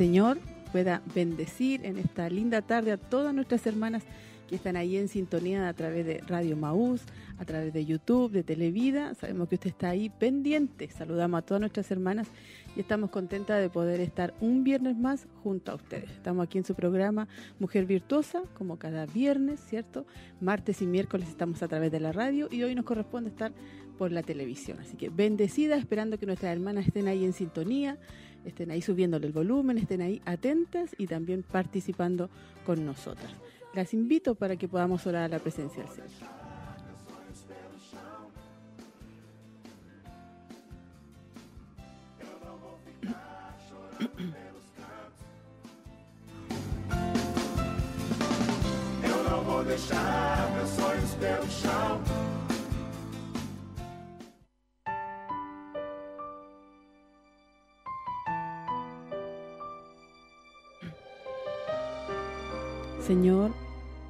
Señor pueda bendecir en esta linda tarde a todas nuestras hermanas que están ahí en sintonía a través de Radio Maús, a través de YouTube, de Televida. Sabemos que usted está ahí pendiente. Saludamos a todas nuestras hermanas y estamos contentas de poder estar un viernes más junto a ustedes. Estamos aquí en su programa Mujer Virtuosa, como cada viernes, ¿cierto? Martes y miércoles estamos a través de la radio y hoy nos corresponde estar por la televisión. Así que bendecida, esperando que nuestras hermanas estén ahí en sintonía estén ahí subiéndole el volumen, estén ahí atentas y también participando con nosotras. Las invito para que podamos orar a la presencia del Señor. Pelo. Señor,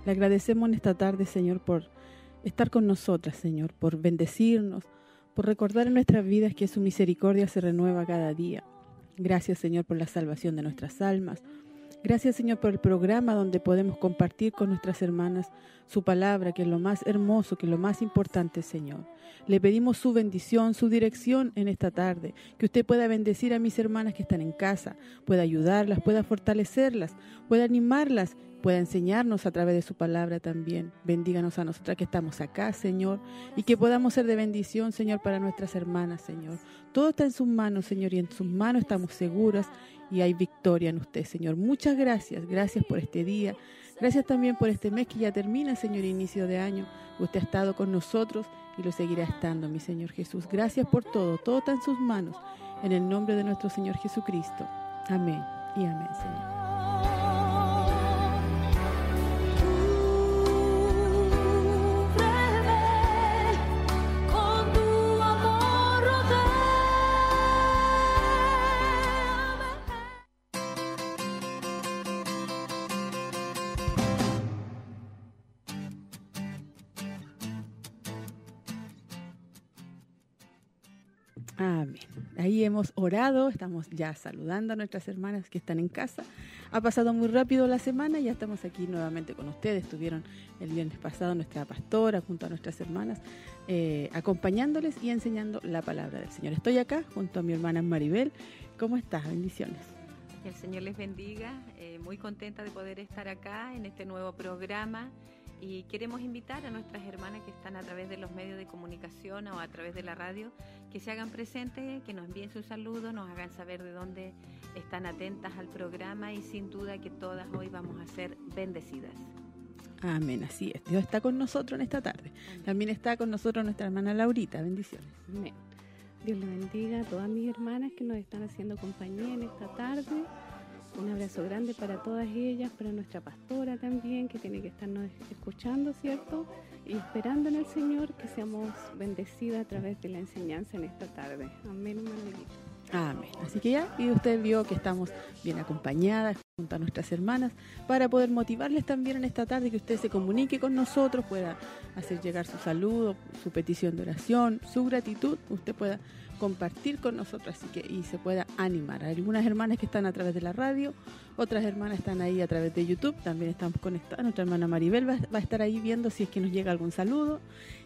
le agradecemos en esta tarde, Señor, por estar con nosotras, Señor, por bendecirnos, por recordar en nuestras vidas que su misericordia se renueva cada día. Gracias, Señor, por la salvación de nuestras almas. Gracias, Señor, por el programa donde podemos compartir con nuestras hermanas su palabra, que es lo más hermoso, que es lo más importante, Señor. Le pedimos su bendición, su dirección en esta tarde, que usted pueda bendecir a mis hermanas que están en casa, pueda ayudarlas, pueda fortalecerlas, pueda animarlas pueda enseñarnos a través de su palabra también. Bendíganos a nosotras que estamos acá, Señor, y que podamos ser de bendición, Señor, para nuestras hermanas, Señor. Todo está en sus manos, Señor, y en sus manos estamos seguras y hay victoria en usted, Señor. Muchas gracias, gracias por este día. Gracias también por este mes que ya termina, Señor, inicio de año. Usted ha estado con nosotros y lo seguirá estando, mi Señor Jesús. Gracias por todo, todo está en sus manos. En el nombre de nuestro Señor Jesucristo. Amén y amén, Señor. Hemos orado, estamos ya saludando a nuestras hermanas que están en casa. Ha pasado muy rápido la semana y ya estamos aquí nuevamente con ustedes. Estuvieron el viernes pasado nuestra pastora junto a nuestras hermanas, eh, acompañándoles y enseñando la palabra del Señor. Estoy acá junto a mi hermana Maribel. ¿Cómo estás? Bendiciones. El Señor les bendiga. Eh, muy contenta de poder estar acá en este nuevo programa y queremos invitar a nuestras hermanas que están a través de los medios de comunicación o a través de la radio que se hagan presentes, que nos envíen sus saludos, nos hagan saber de dónde están atentas al programa y sin duda que todas hoy vamos a ser bendecidas. Amén, así es. Dios está con nosotros en esta tarde. También está con nosotros nuestra hermana Laurita. Bendiciones. Amén. Dios le bendiga a todas mis hermanas que nos están haciendo compañía en esta tarde un abrazo grande para todas ellas, para nuestra pastora también, que tiene que estarnos escuchando, ¿cierto? Y esperando en el Señor que seamos bendecidas a través de la enseñanza en esta tarde. Amén, hermanito. Amén. Así que ya, y usted vio que estamos bien acompañadas junto a nuestras hermanas para poder motivarles también en esta tarde que usted se comunique con nosotros, pueda hacer llegar su saludo, su petición de oración, su gratitud, usted pueda compartir con nosotros así que y se pueda animar. Algunas hermanas que están a través de la radio, otras hermanas están ahí a través de YouTube, también estamos conectadas. Nuestra hermana Maribel va, va, a estar ahí viendo si es que nos llega algún saludo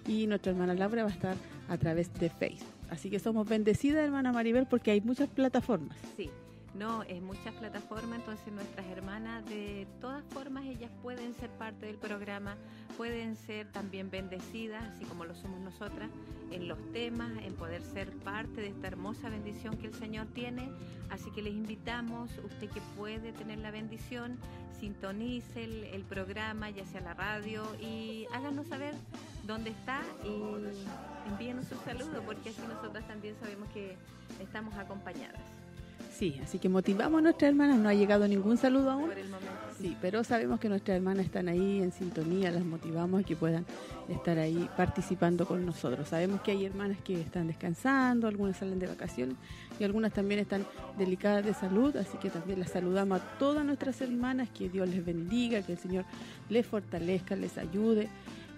y nuestra hermana Laura va a estar a través de Facebook. Así que somos bendecidas, hermana Maribel, porque hay muchas plataformas. Sí. No, es muchas plataformas, entonces nuestras hermanas de todas formas ellas pueden ser parte del programa, pueden ser también bendecidas, así como lo somos nosotras, en los temas, en poder ser parte de esta hermosa bendición que el Señor tiene. Así que les invitamos, usted que puede tener la bendición, sintonice el, el programa, ya sea la radio, y háganos saber dónde está y envíenos un saludo, porque así nosotras también sabemos que estamos acompañadas. Sí, así que motivamos a nuestras hermanas. No ha llegado ningún saludo aún. Sí, pero sabemos que nuestras hermanas están ahí en sintonía, las motivamos a que puedan estar ahí participando con nosotros. Sabemos que hay hermanas que están descansando, algunas salen de vacaciones y algunas también están delicadas de salud, así que también las saludamos a todas nuestras hermanas, que Dios les bendiga, que el Señor les fortalezca, les ayude.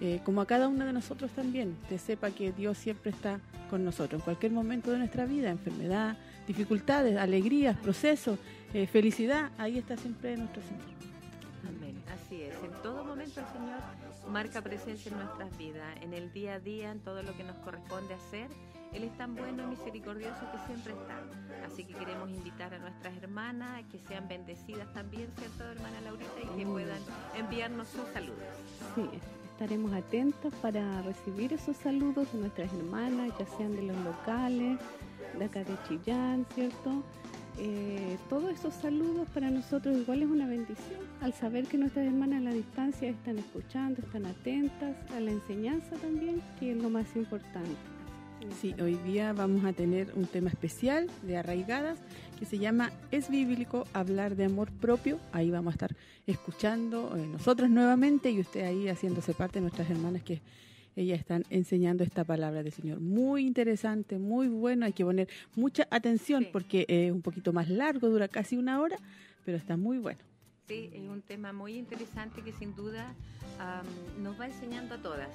Eh, como a cada una de nosotros también, te sepa que Dios siempre está con nosotros en cualquier momento de nuestra vida, enfermedad, dificultades, alegrías, procesos, eh, felicidad, ahí está siempre nuestro Señor. Amén. Así es. En todo momento el Señor marca presencia en nuestras vidas, en el día a día, en todo lo que nos corresponde hacer. Él es tan bueno y misericordioso que siempre está. Así que queremos invitar a nuestras hermanas que sean bendecidas también, ¿cierto, hermana Laurita? Y que puedan enviarnos sus saludos. Sí, estaremos atentos para recibir esos saludos de nuestras hermanas, ya sean de los locales, de acá de Chillán, ¿cierto? Eh, todos esos saludos para nosotros igual es una bendición al saber que nuestras hermanas a la distancia están escuchando, están atentas a la enseñanza también, que es lo más importante. Sí, hoy día vamos a tener un tema especial de arraigadas que se llama ¿Es bíblico hablar de amor propio? Ahí vamos a estar escuchando eh, nosotros nuevamente y usted ahí haciéndose parte de nuestras hermanas que ellas están enseñando esta palabra del Señor. Muy interesante, muy bueno, hay que poner mucha atención Sí. porque es un poquito más largo, dura casi una hora, pero está muy bueno. Sí, es un tema muy interesante que sin duda am, nos va enseñando a todas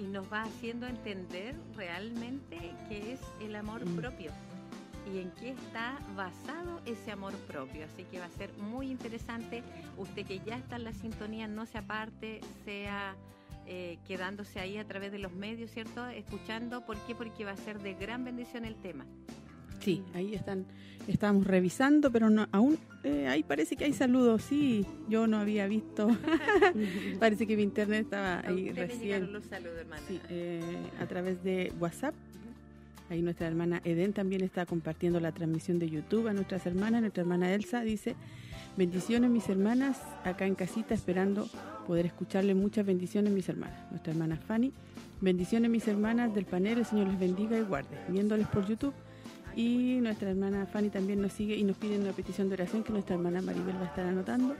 y nos va haciendo entender realmente qué es el amor Mm. propio y en qué está basado ese amor propio. Así que va a ser muy interesante. Usted que ya está en la sintonía, no se aparte, sea eh, quedándose ahí a través de los medios, ¿cierto? Escuchando. ¿Por qué? Porque va a ser de gran bendición el tema. Sí, ahí están, estamos revisando, pero no, aún eh, ahí parece que hay saludos. Sí, yo no había visto. parece que mi internet estaba ahí recién. los saludos, hermana. Sí, eh, a través de WhatsApp. Ahí nuestra hermana Eden también está compartiendo la transmisión de YouTube a nuestras hermanas. Nuestra hermana Elsa dice, bendiciones mis hermanas, acá en casita esperando poder escucharle muchas bendiciones mis hermanas. Nuestra hermana Fanny, bendiciones mis hermanas del panel, el Señor les bendiga y guarde, viéndoles por YouTube. Y nuestra hermana Fanny también nos sigue y nos pide una petición de oración que nuestra hermana Maribel va a estar anotando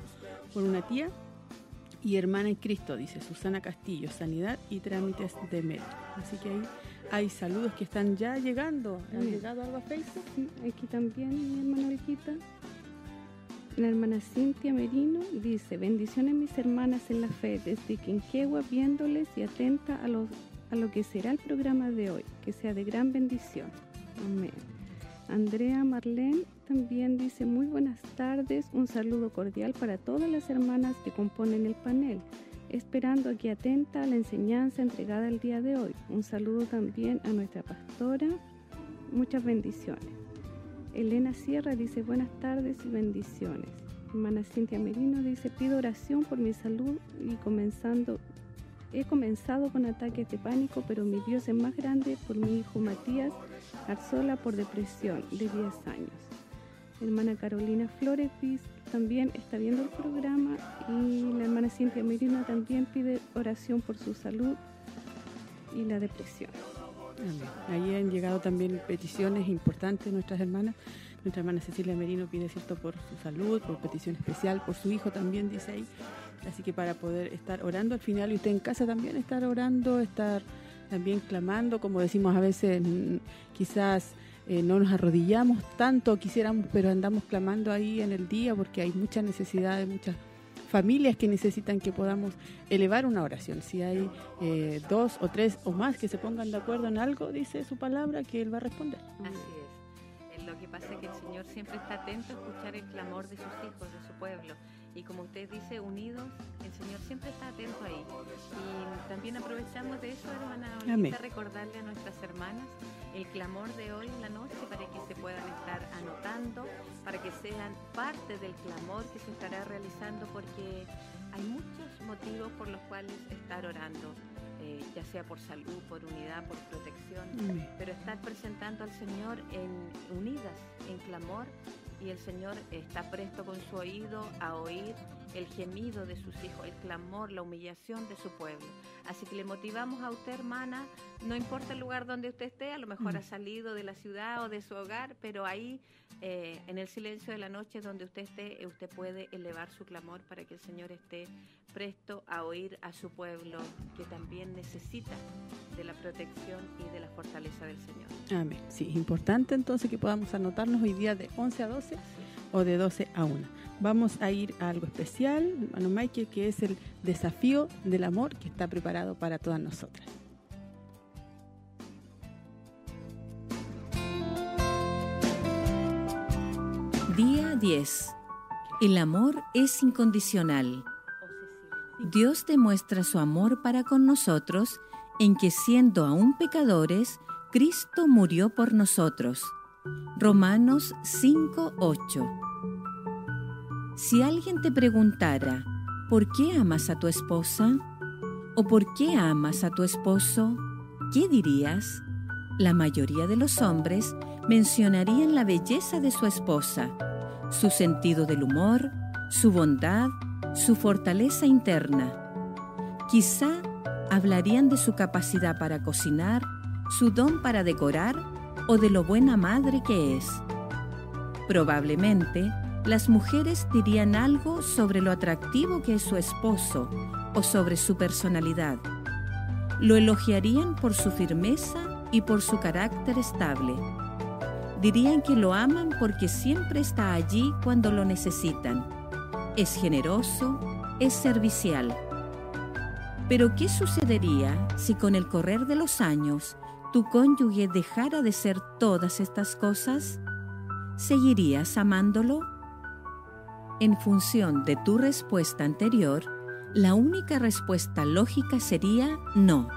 por una tía y hermana en Cristo, dice Susana Castillo, sanidad y trámites de mérito. Así que ahí hay saludos que están ya llegando. ¿Ha Mm. llegado algo a Facebook? Aquí también mi hermana Olguita. La hermana Cintia Merino dice, bendiciones mis hermanas en la fe, desde Quinquegua viéndoles y atenta a, a lo que será el programa de hoy, que sea de gran bendición. Amén. Andrea Marlene también dice, muy buenas tardes, un saludo cordial para todas las hermanas que componen el panel, esperando aquí atenta a la enseñanza entregada el día de hoy. Un saludo también a nuestra pastora, muchas bendiciones. Elena Sierra dice buenas tardes y bendiciones. Hermana Cintia Merino dice pido oración por mi salud y comenzando he comenzado con ataques de pánico, pero mi Dios es más grande por mi hijo Matías Arzola por depresión de 10 años. Hermana Carolina Flores dice- también está viendo el programa y la hermana Cintia Merino también pide oración por su salud y la depresión. Ahí han llegado también peticiones importantes nuestras hermanas. Nuestra hermana Cecilia Merino pide cierto por su salud, por petición especial, por su hijo también, dice ahí. Así que para poder estar orando al final usted en casa también estar orando, estar también clamando, como decimos a veces, mm, quizás eh, no nos arrodillamos tanto, quisiéramos, pero andamos clamando ahí en el día porque hay mucha necesidad de muchas familias que necesitan que podamos elevar una oración. Si hay eh, dos o tres o más que se pongan de acuerdo en algo, dice su palabra, que Él va a responder. Así es. Lo que pasa es que el Señor siempre está atento a escuchar el clamor de sus hijos, de su pueblo. Y como usted dice, unidos, el Señor siempre está atento ahí. Y también aprovechamos de eso, hermana, para recordarle a nuestras hermanas el clamor de hoy en la noche para que se puedan estar anotando, para que sean parte del clamor que se estará realizando, porque hay muchos motivos por los cuales estar orando. Eh, ya sea por salud, por unidad, por protección, pero estar presentando al Señor en unidas, en clamor, y el Señor está presto con su oído a oír el gemido de sus hijos, el clamor, la humillación de su pueblo. Así que le motivamos a usted, hermana, no importa el lugar donde usted esté, a lo mejor mm. ha salido de la ciudad o de su hogar, pero ahí eh, en el silencio de la noche donde usted esté, usted puede elevar su clamor para que el Señor esté presto a oír a su pueblo que también necesita de la protección y de la fortaleza del Señor. Amén. Sí, es importante entonces que podamos anotarnos hoy día de 11 a 12 o de 12 a 1. Vamos a ir a algo especial, hermano Michael, que es el desafío del amor que está preparado para todas nosotras. Día 10. El amor es incondicional. Dios demuestra su amor para con nosotros en que siendo aún pecadores, Cristo murió por nosotros. Romanos 5:8 si alguien te preguntara, ¿por qué amas a tu esposa? ¿O por qué amas a tu esposo? ¿Qué dirías? La mayoría de los hombres mencionarían la belleza de su esposa, su sentido del humor, su bondad, su fortaleza interna. Quizá hablarían de su capacidad para cocinar, su don para decorar o de lo buena madre que es. Probablemente las mujeres dirían algo sobre lo atractivo que es su esposo o sobre su personalidad. Lo elogiarían por su firmeza y por su carácter estable. Dirían que lo aman porque siempre está allí cuando lo necesitan. Es generoso, es servicial. Pero ¿qué sucedería si con el correr de los años tu cónyuge dejara de ser todas estas cosas? ¿Seguirías amándolo? En función de tu respuesta anterior, la única respuesta lógica sería no.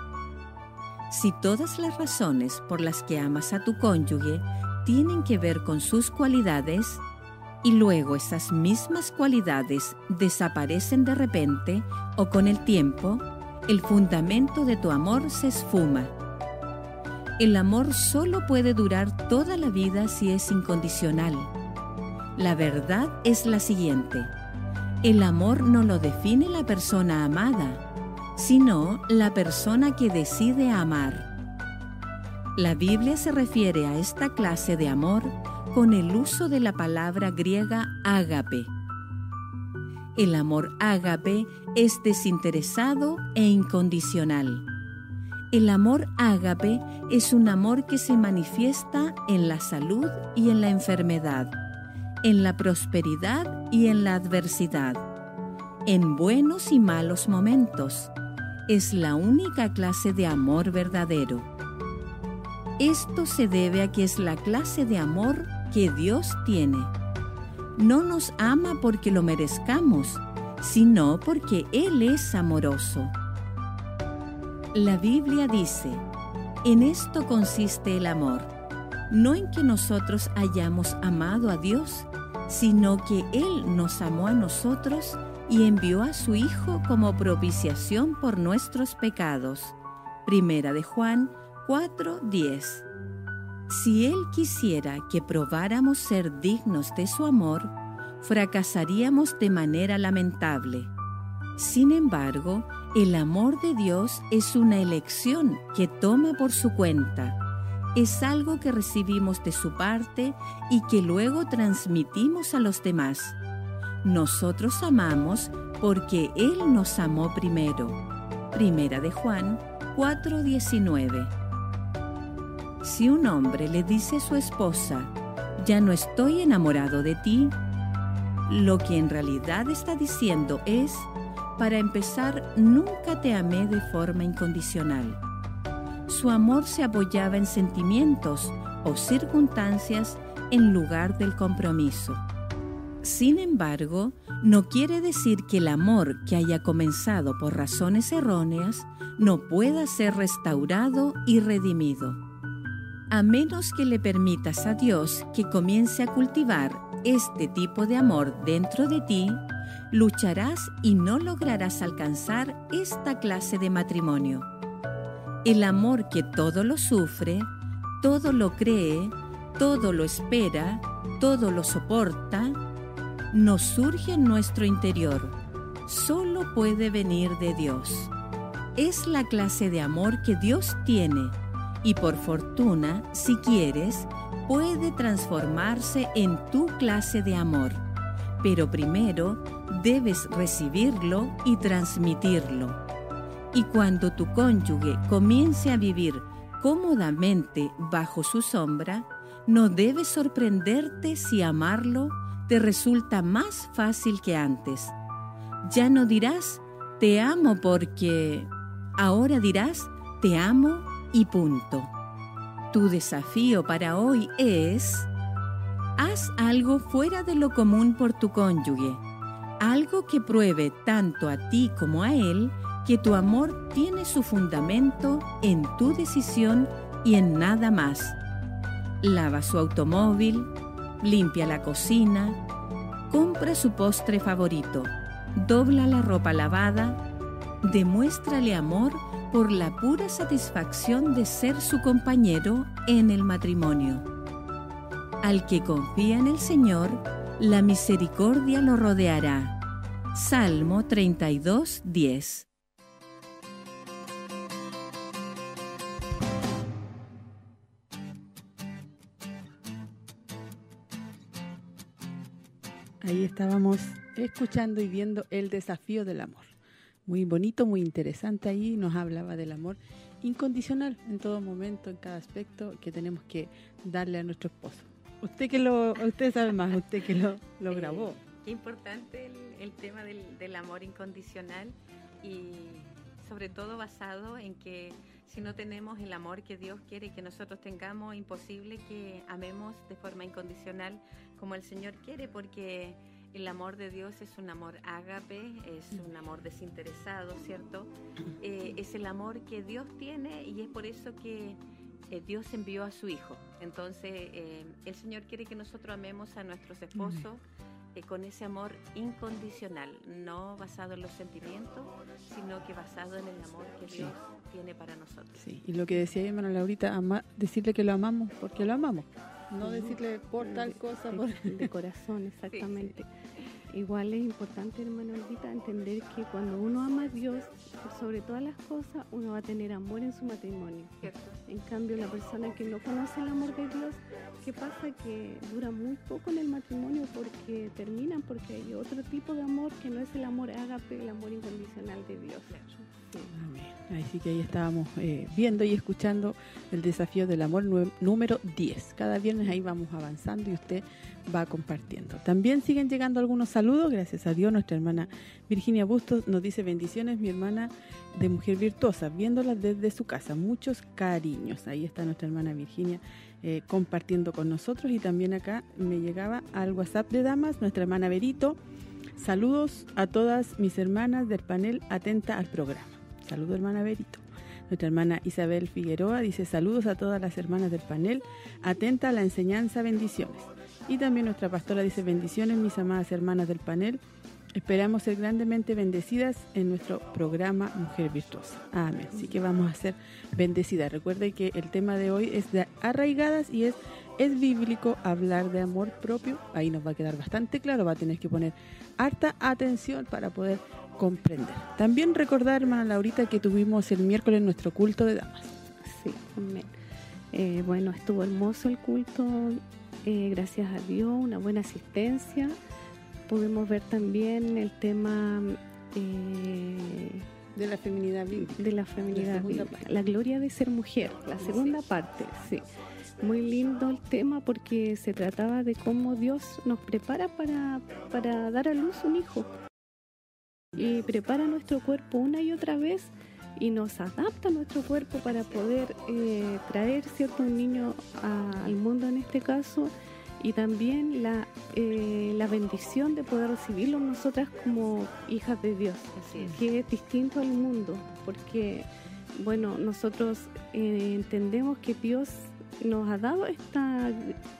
Si todas las razones por las que amas a tu cónyuge tienen que ver con sus cualidades, y luego esas mismas cualidades desaparecen de repente o con el tiempo, el fundamento de tu amor se esfuma. El amor solo puede durar toda la vida si es incondicional la verdad es la siguiente. El amor no lo define la persona amada, sino la persona que decide amar. La Biblia se refiere a esta clase de amor con el uso de la palabra griega ágape. El amor ágape es desinteresado e incondicional. El amor ágape es un amor que se manifiesta en la salud y en la enfermedad en la prosperidad y en la adversidad, en buenos y malos momentos. Es la única clase de amor verdadero. Esto se debe a que es la clase de amor que Dios tiene. No nos ama porque lo merezcamos, sino porque Él es amoroso. La Biblia dice, en esto consiste el amor, no en que nosotros hayamos amado a Dios, sino que Él nos amó a nosotros y envió a su Hijo como propiciación por nuestros pecados. Primera de Juan 4:10. Si Él quisiera que probáramos ser dignos de su amor, fracasaríamos de manera lamentable. Sin embargo, el amor de Dios es una elección que toma por su cuenta es algo que recibimos de su parte y que luego transmitimos a los demás. Nosotros amamos porque Él nos amó primero. Primera de Juan 4:19. Si un hombre le dice a su esposa, ya no estoy enamorado de ti, lo que en realidad está diciendo es, para empezar, nunca te amé de forma incondicional su amor se apoyaba en sentimientos o circunstancias en lugar del compromiso. Sin embargo, no quiere decir que el amor que haya comenzado por razones erróneas no pueda ser restaurado y redimido. A menos que le permitas a Dios que comience a cultivar este tipo de amor dentro de ti, lucharás y no lograrás alcanzar esta clase de matrimonio. El amor que todo lo sufre, todo lo cree, todo lo espera, todo lo soporta, nos surge en nuestro interior. Solo puede venir de Dios. Es la clase de amor que Dios tiene y por fortuna, si quieres, puede transformarse en tu clase de amor. Pero primero debes recibirlo y transmitirlo. Y cuando tu cónyuge comience a vivir cómodamente bajo su sombra, no debes sorprenderte si amarlo te resulta más fácil que antes. Ya no dirás, te amo porque... Ahora dirás, te amo y punto. Tu desafío para hoy es, haz algo fuera de lo común por tu cónyuge, algo que pruebe tanto a ti como a él que tu amor tiene su fundamento en tu decisión y en nada más. Lava su automóvil, limpia la cocina, compra su postre favorito, dobla la ropa lavada, demuéstrale amor por la pura satisfacción de ser su compañero en el matrimonio. Al que confía en el Señor, la misericordia lo rodeará. Salmo 32, 10. Ahí estábamos escuchando y viendo el desafío del amor. Muy bonito, muy interesante ahí, nos hablaba del amor incondicional en todo momento, en cada aspecto que tenemos que darle a nuestro esposo. Usted que lo, usted sabe más, usted que lo, lo grabó. qué importante el, tema del, del amor incondicional y sobre todo basado en que si no tenemos el amor que Dios quiere que nosotros tengamos, imposible que amemos de forma incondicional como el Señor quiere, porque el amor de Dios es un amor ágape, es un amor desinteresado, ¿cierto? Eh, es el amor que Dios tiene y es por eso que eh, Dios envió a su Hijo. Entonces, eh, el Señor quiere que nosotros amemos a nuestros esposos con ese amor incondicional, no basado en los sentimientos, sino que basado en el amor que Dios tiene para nosotros. Sí, y lo que decía hermano Laurita, decirle que lo amamos porque lo amamos. No decirle por tal cosa, por... De corazón, exactamente. Igual es importante, hermano Olvita, entender que cuando uno ama a Dios, sobre todas las cosas, uno va a tener amor en su matrimonio. En cambio, la persona que no conoce el amor de Dios, ¿qué pasa? Que dura muy poco en el matrimonio porque terminan, porque hay otro tipo de amor que no es el amor ágape, el amor incondicional de Dios. Así que ahí estábamos eh, viendo y escuchando el desafío del amor número 10. Cada viernes ahí vamos avanzando y usted va compartiendo. También siguen llegando algunos saludos, gracias a Dios. Nuestra hermana Virginia Bustos nos dice bendiciones, mi hermana de Mujer Virtuosa, viéndola desde su casa. Muchos cariños. Ahí está nuestra hermana Virginia eh, compartiendo con nosotros. Y también acá me llegaba al WhatsApp de Damas, nuestra hermana Berito. Saludos a todas mis hermanas del panel atenta al programa. Saludos, hermana Berito. Nuestra hermana Isabel Figueroa dice saludos a todas las hermanas del panel, atenta a la enseñanza, bendiciones. Y también nuestra pastora dice bendiciones, mis amadas hermanas del panel. Esperamos ser grandemente bendecidas en nuestro programa Mujer Virtuosa. Amén. Así que vamos a ser bendecidas. Recuerde que el tema de hoy es de arraigadas y es ¿Es bíblico hablar de amor propio? Ahí nos va a quedar bastante claro, va a tener que poner harta atención para poder comprender. También recordar, hermana Laurita, que tuvimos el miércoles nuestro culto de damas. Sí, amén. Eh, bueno, estuvo hermoso el culto, eh, gracias a Dios, una buena asistencia. Pudimos ver también el tema... Eh, de la feminidad bíblica. De la feminidad la, la gloria de ser mujer, la segunda parte, sí. Muy lindo el tema porque se trataba de cómo Dios nos prepara para, para dar a luz un hijo. Y prepara nuestro cuerpo una y otra vez y nos adapta nuestro cuerpo para poder eh, traer cierto un niño al mundo en este caso y también la, eh, la bendición de poder recibirlo nosotras como hijas de Dios, que es distinto al mundo, porque bueno, nosotros eh, entendemos que Dios nos ha dado esta,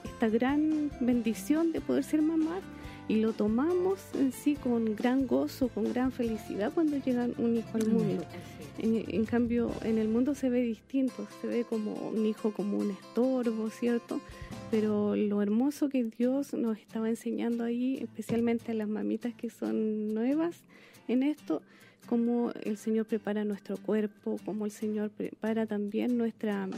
esta gran bendición de poder ser mamás y lo tomamos en sí con gran gozo, con gran felicidad cuando llega un hijo al mundo. En, cambio, en el mundo se ve distinto, se ve como un hijo como un estorbo, ¿cierto? Pero lo hermoso que Dios nos estaba enseñando ahí, especialmente a las mamitas que son nuevas en esto, cómo el Señor prepara nuestro cuerpo, cómo el Señor prepara también nuestra,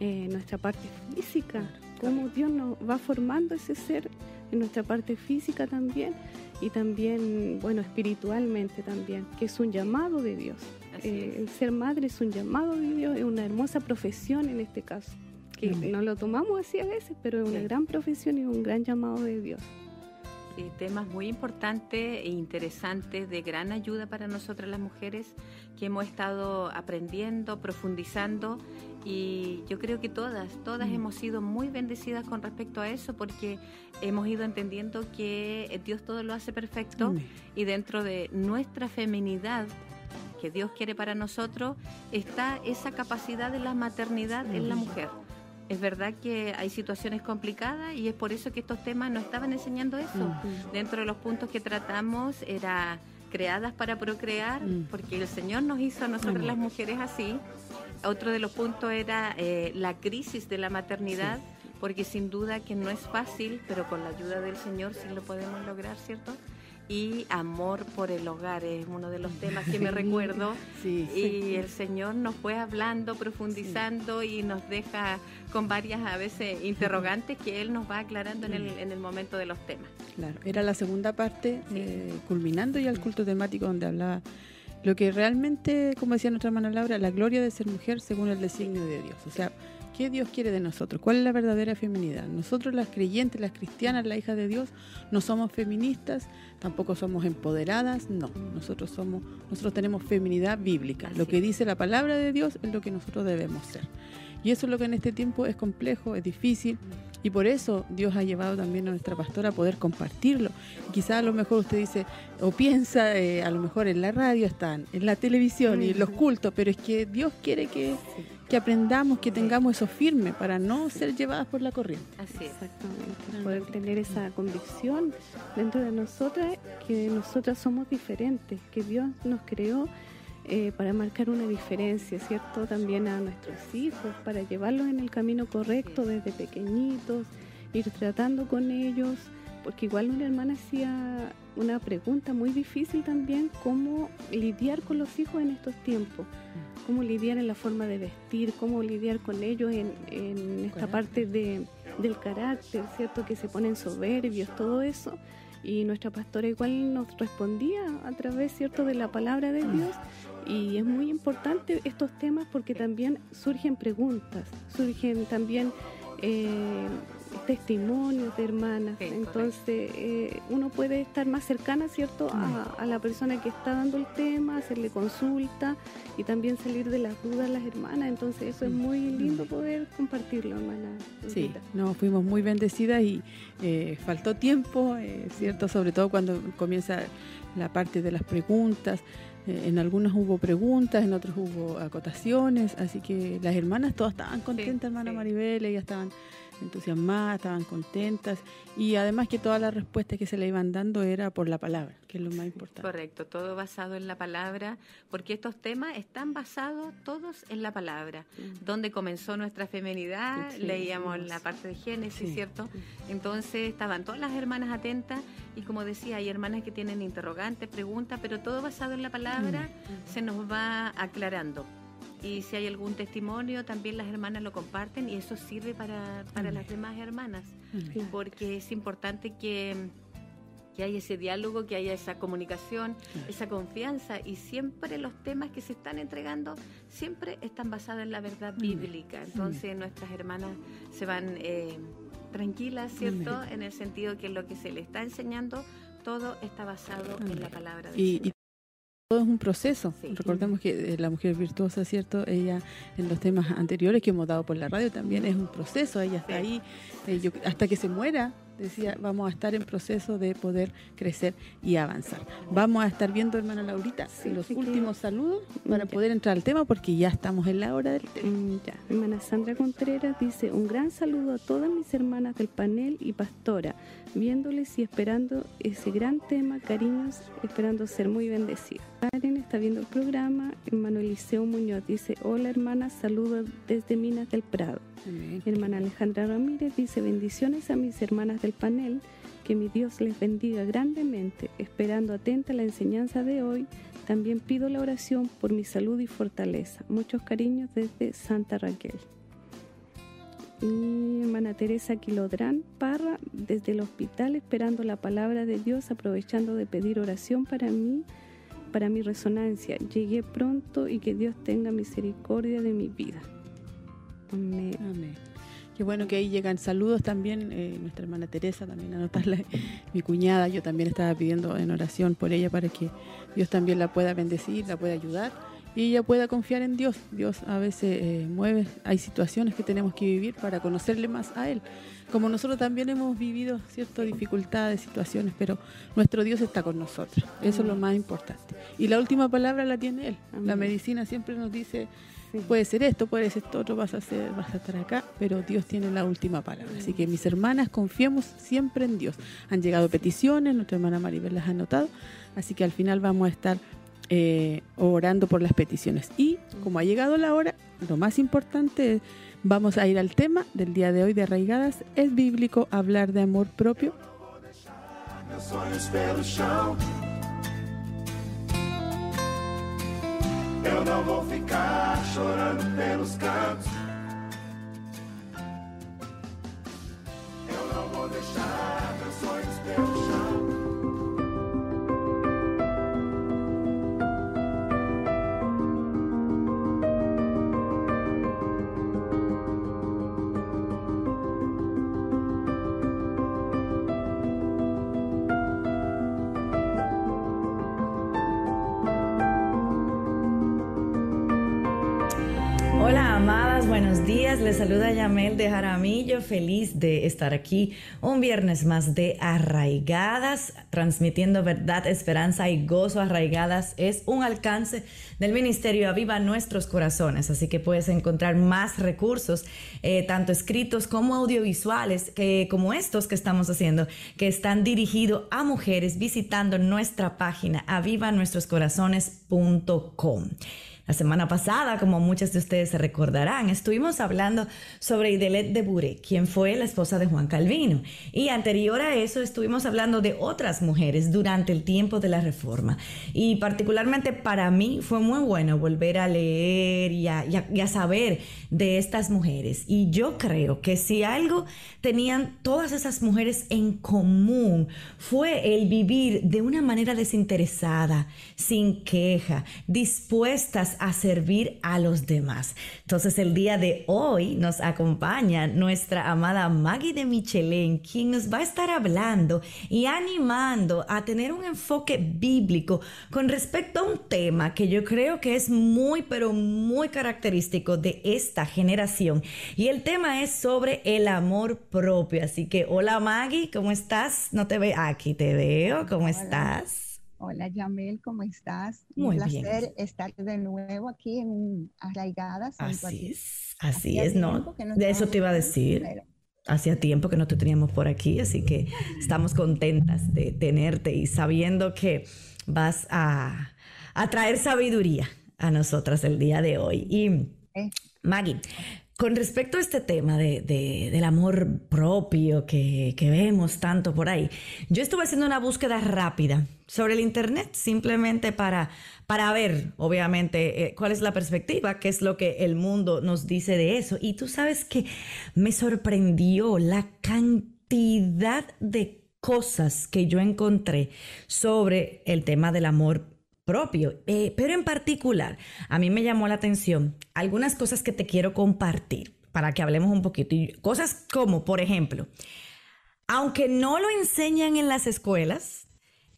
eh, nuestra parte física, cómo Dios nos va formando ese ser en nuestra parte física también y también, bueno, espiritualmente también, que es un llamado de Dios. Eh, el ser madre es un llamado de Dios, es una hermosa profesión en este caso, que no lo tomamos así a veces, pero es una gran profesión y un gran llamado de Dios. Temas muy importantes e interesantes, de gran ayuda para nosotras las mujeres que hemos estado aprendiendo, profundizando y yo creo que todas, todas mm. hemos sido muy bendecidas con respecto a eso porque hemos ido entendiendo que Dios todo lo hace perfecto y dentro de nuestra feminidad que Dios quiere para nosotros está esa capacidad de la maternidad en la mujer. Es verdad que hay situaciones complicadas y es por eso que estos temas nos estaban enseñando eso. Dentro de los puntos que tratamos era creadas para procrear, mm. porque el Señor nos hizo a nosotros las mujeres así otro de los puntos era eh, la crisis de la maternidad, porque sin duda que no es fácil, pero con la ayuda del Señor sí lo podemos lograr, ¿cierto? Y amor por el hogar es uno de los temas que me recuerdo. Y el Señor nos fue hablando, profundizando y nos deja con varias a veces interrogantes que Él nos va aclarando en el, en el momento de los temas. Claro, era la segunda parte, eh, culminando ya el culto temático donde hablaba lo que realmente, como decía nuestra hermana Laura, la gloria de ser mujer según el designio de Dios. O sea, ¿qué Dios quiere de nosotros? ¿Cuál es la verdadera feminidad? Nosotros las creyentes, las cristianas, las hijas de Dios, no somos feministas, tampoco somos empoderadas, no. Nosotros somos, nosotros tenemos feminidad bíblica. Lo que dice la palabra de Dios es lo que nosotros debemos ser. Y eso es lo que en este tiempo es complejo, es difícil. Y por eso Dios ha llevado también a nuestra pastora a poder compartirlo. Quizá a lo mejor usted dice o piensa, eh, a lo mejor en la radio están, en la televisión y en los cultos, pero es que Dios quiere que, que aprendamos, que tengamos eso firme para no ser llevadas por la corriente. Así Exactamente. Poder tener esa convicción dentro de nosotras, que nosotras somos diferentes, que Dios nos creó eh, para marcar una diferencia, ¿cierto? También a nuestros hijos, para llevarlos en el camino correcto desde pequeñitos, ir tratando con ellos, porque igual una hermana hacía una pregunta muy difícil también, cómo lidiar con los hijos en estos tiempos, cómo lidiar en la forma de vestir, cómo lidiar con ellos en, en esta parte de, del carácter, ¿cierto? Que se ponen soberbios, todo eso. Y nuestra pastora igual nos respondía a través cierto de la palabra de Dios y es muy importante estos temas porque también surgen preguntas, surgen también eh, testimonios de hermanas. Entonces eh, uno puede estar más cercana, ¿cierto?, a, la persona que está dando el tema, hacerle consulta y también salir de las dudas las hermanas. Entonces eso es muy lindo poder compartirlo, hermana. Sí, nos fuimos muy bendecidas y eh, faltó tiempo, ¿cierto?, sobre todo cuando comienza la parte de las preguntas. En algunas hubo preguntas, en otras hubo acotaciones, así que las hermanas todas estaban contentas, hermana Maribel, ellas estaban entusiasmadas, estaban contentas y además que todas las respuestas que se le iban dando era por la palabra, que es lo más importante. Correcto, todo basado en la palabra, porque estos temas están basados todos en la palabra. Donde comenzó nuestra femenidad, leíamos la parte de Génesis, ¿cierto? Entonces estaban todas las hermanas atentas y como decía, hay hermanas que tienen interrogantes, preguntas, pero todo basado en la palabra mm. se nos va aclarando y si hay algún testimonio, también las hermanas lo comparten y eso sirve para, para las demás hermanas, porque es importante que, que haya ese diálogo, que haya esa comunicación, esa confianza. Y siempre los temas que se están entregando siempre están basados en la verdad bíblica. Entonces nuestras hermanas se van eh, tranquilas, ¿cierto? En el sentido que lo que se le está enseñando, todo está basado en la palabra de Dios todo es un proceso. Recordemos que eh, la mujer virtuosa, ¿cierto? Ella en los temas anteriores que hemos dado por la radio también es un proceso. Ella está ahí eh, hasta que se muera decía, vamos a estar en proceso de poder crecer y avanzar. Vamos a estar viendo, hermana Laurita, los últimos saludos para poder entrar al tema porque ya estamos en la hora del tema. Mm, ya. Hermana Sandra Contreras dice, un gran saludo a todas mis hermanas del panel y pastora, viéndoles y esperando ese gran tema, cariños, esperando ser muy bendecidos. Karen está viendo el programa, hermano Eliseo Muñoz dice, hola hermana, saludos desde Minas del Prado. Hermana Alejandra Ramírez dice, bendiciones a mis hermanas del panel, que mi Dios les bendiga grandemente, esperando atenta la enseñanza de hoy. También pido la oración por mi salud y fortaleza. Muchos cariños desde Santa Raquel. Y hermana Teresa Quilodrán Parra, desde el hospital, esperando la palabra de Dios, aprovechando de pedir oración para mí, para mi resonancia. Llegué pronto y que Dios tenga misericordia de mi vida. Amén. Qué bueno que ahí llegan saludos también, eh, nuestra hermana Teresa, también anotarla, mi cuñada, yo también estaba pidiendo en oración por ella para que Dios también la pueda bendecir, la pueda ayudar y ella pueda confiar en Dios. Dios a veces eh, mueve, hay situaciones que tenemos que vivir para conocerle más a Él. Como nosotros también hemos vivido ciertas dificultades, situaciones, pero nuestro Dios está con nosotros. Eso es lo más importante. Y la última palabra la tiene Él. La medicina siempre nos dice Puede ser esto, puede ser esto otro, vas a, hacer, vas a estar acá, pero Dios tiene la última palabra. Así que mis hermanas, confiemos siempre en Dios. Han llegado peticiones, nuestra hermana Maribel las ha anotado, así que al final vamos a estar eh, orando por las peticiones. Y como ha llegado la hora, lo más importante, vamos a ir al tema del día de hoy de Arraigadas. ¿Es bíblico hablar de amor propio? Eu não vou ficar chorando pelos cantos. Yamel de Jaramillo, feliz de estar aquí un viernes más de Arraigadas, transmitiendo verdad, esperanza y gozo. Arraigadas es un alcance del Ministerio Aviva Nuestros Corazones, así que puedes encontrar más recursos, eh, tanto escritos como audiovisuales, que, como estos que estamos haciendo, que están dirigidos a mujeres visitando nuestra página avivanuestroscorazones.com. La semana pasada, como muchas de ustedes se recordarán, estuvimos hablando sobre Idelet de Bure, quien fue la esposa de Juan Calvino. Y anterior a eso estuvimos hablando de otras mujeres durante el tiempo de la Reforma. Y particularmente para mí fue muy bueno volver a leer y a, y a saber de estas mujeres. Y yo creo que si algo tenían todas esas mujeres en común fue el vivir de una manera desinteresada, sin queja, dispuestas a servir a los demás. Entonces el día de hoy nos acompaña nuestra amada Maggie de Michelin, quien nos va a estar hablando y animando a tener un enfoque bíblico con respecto a un tema que yo creo que es muy, pero muy característico de esta generación. Y el tema es sobre el amor propio. Así que, hola Maggie, ¿cómo estás? No te veo, aquí te veo, ¿cómo estás? Hola Yamel, ¿cómo estás? Un placer estar de nuevo aquí en Arraigadas. Así es, así es, ¿no? de eso te iba a decir. Hacía tiempo que no te teníamos por aquí, así que estamos contentas de tenerte y sabiendo que vas a, traer sabiduría a nosotras el día de hoy. Y eh. Maggie, con respecto a este tema de, del amor propio que, vemos tanto por ahí, yo estuve haciendo una búsqueda rápida sobre el Internet simplemente para, para ver, obviamente, eh, cuál es la perspectiva, qué es lo que el mundo nos dice de eso. Y tú sabes que me sorprendió la cantidad de cosas que yo encontré sobre el tema del amor propio. Eh, pero en particular, a mí me llamó la atención algunas cosas que te quiero compartir para que hablemos un poquito. cosas como, por ejemplo, aunque no lo enseñan en las escuelas,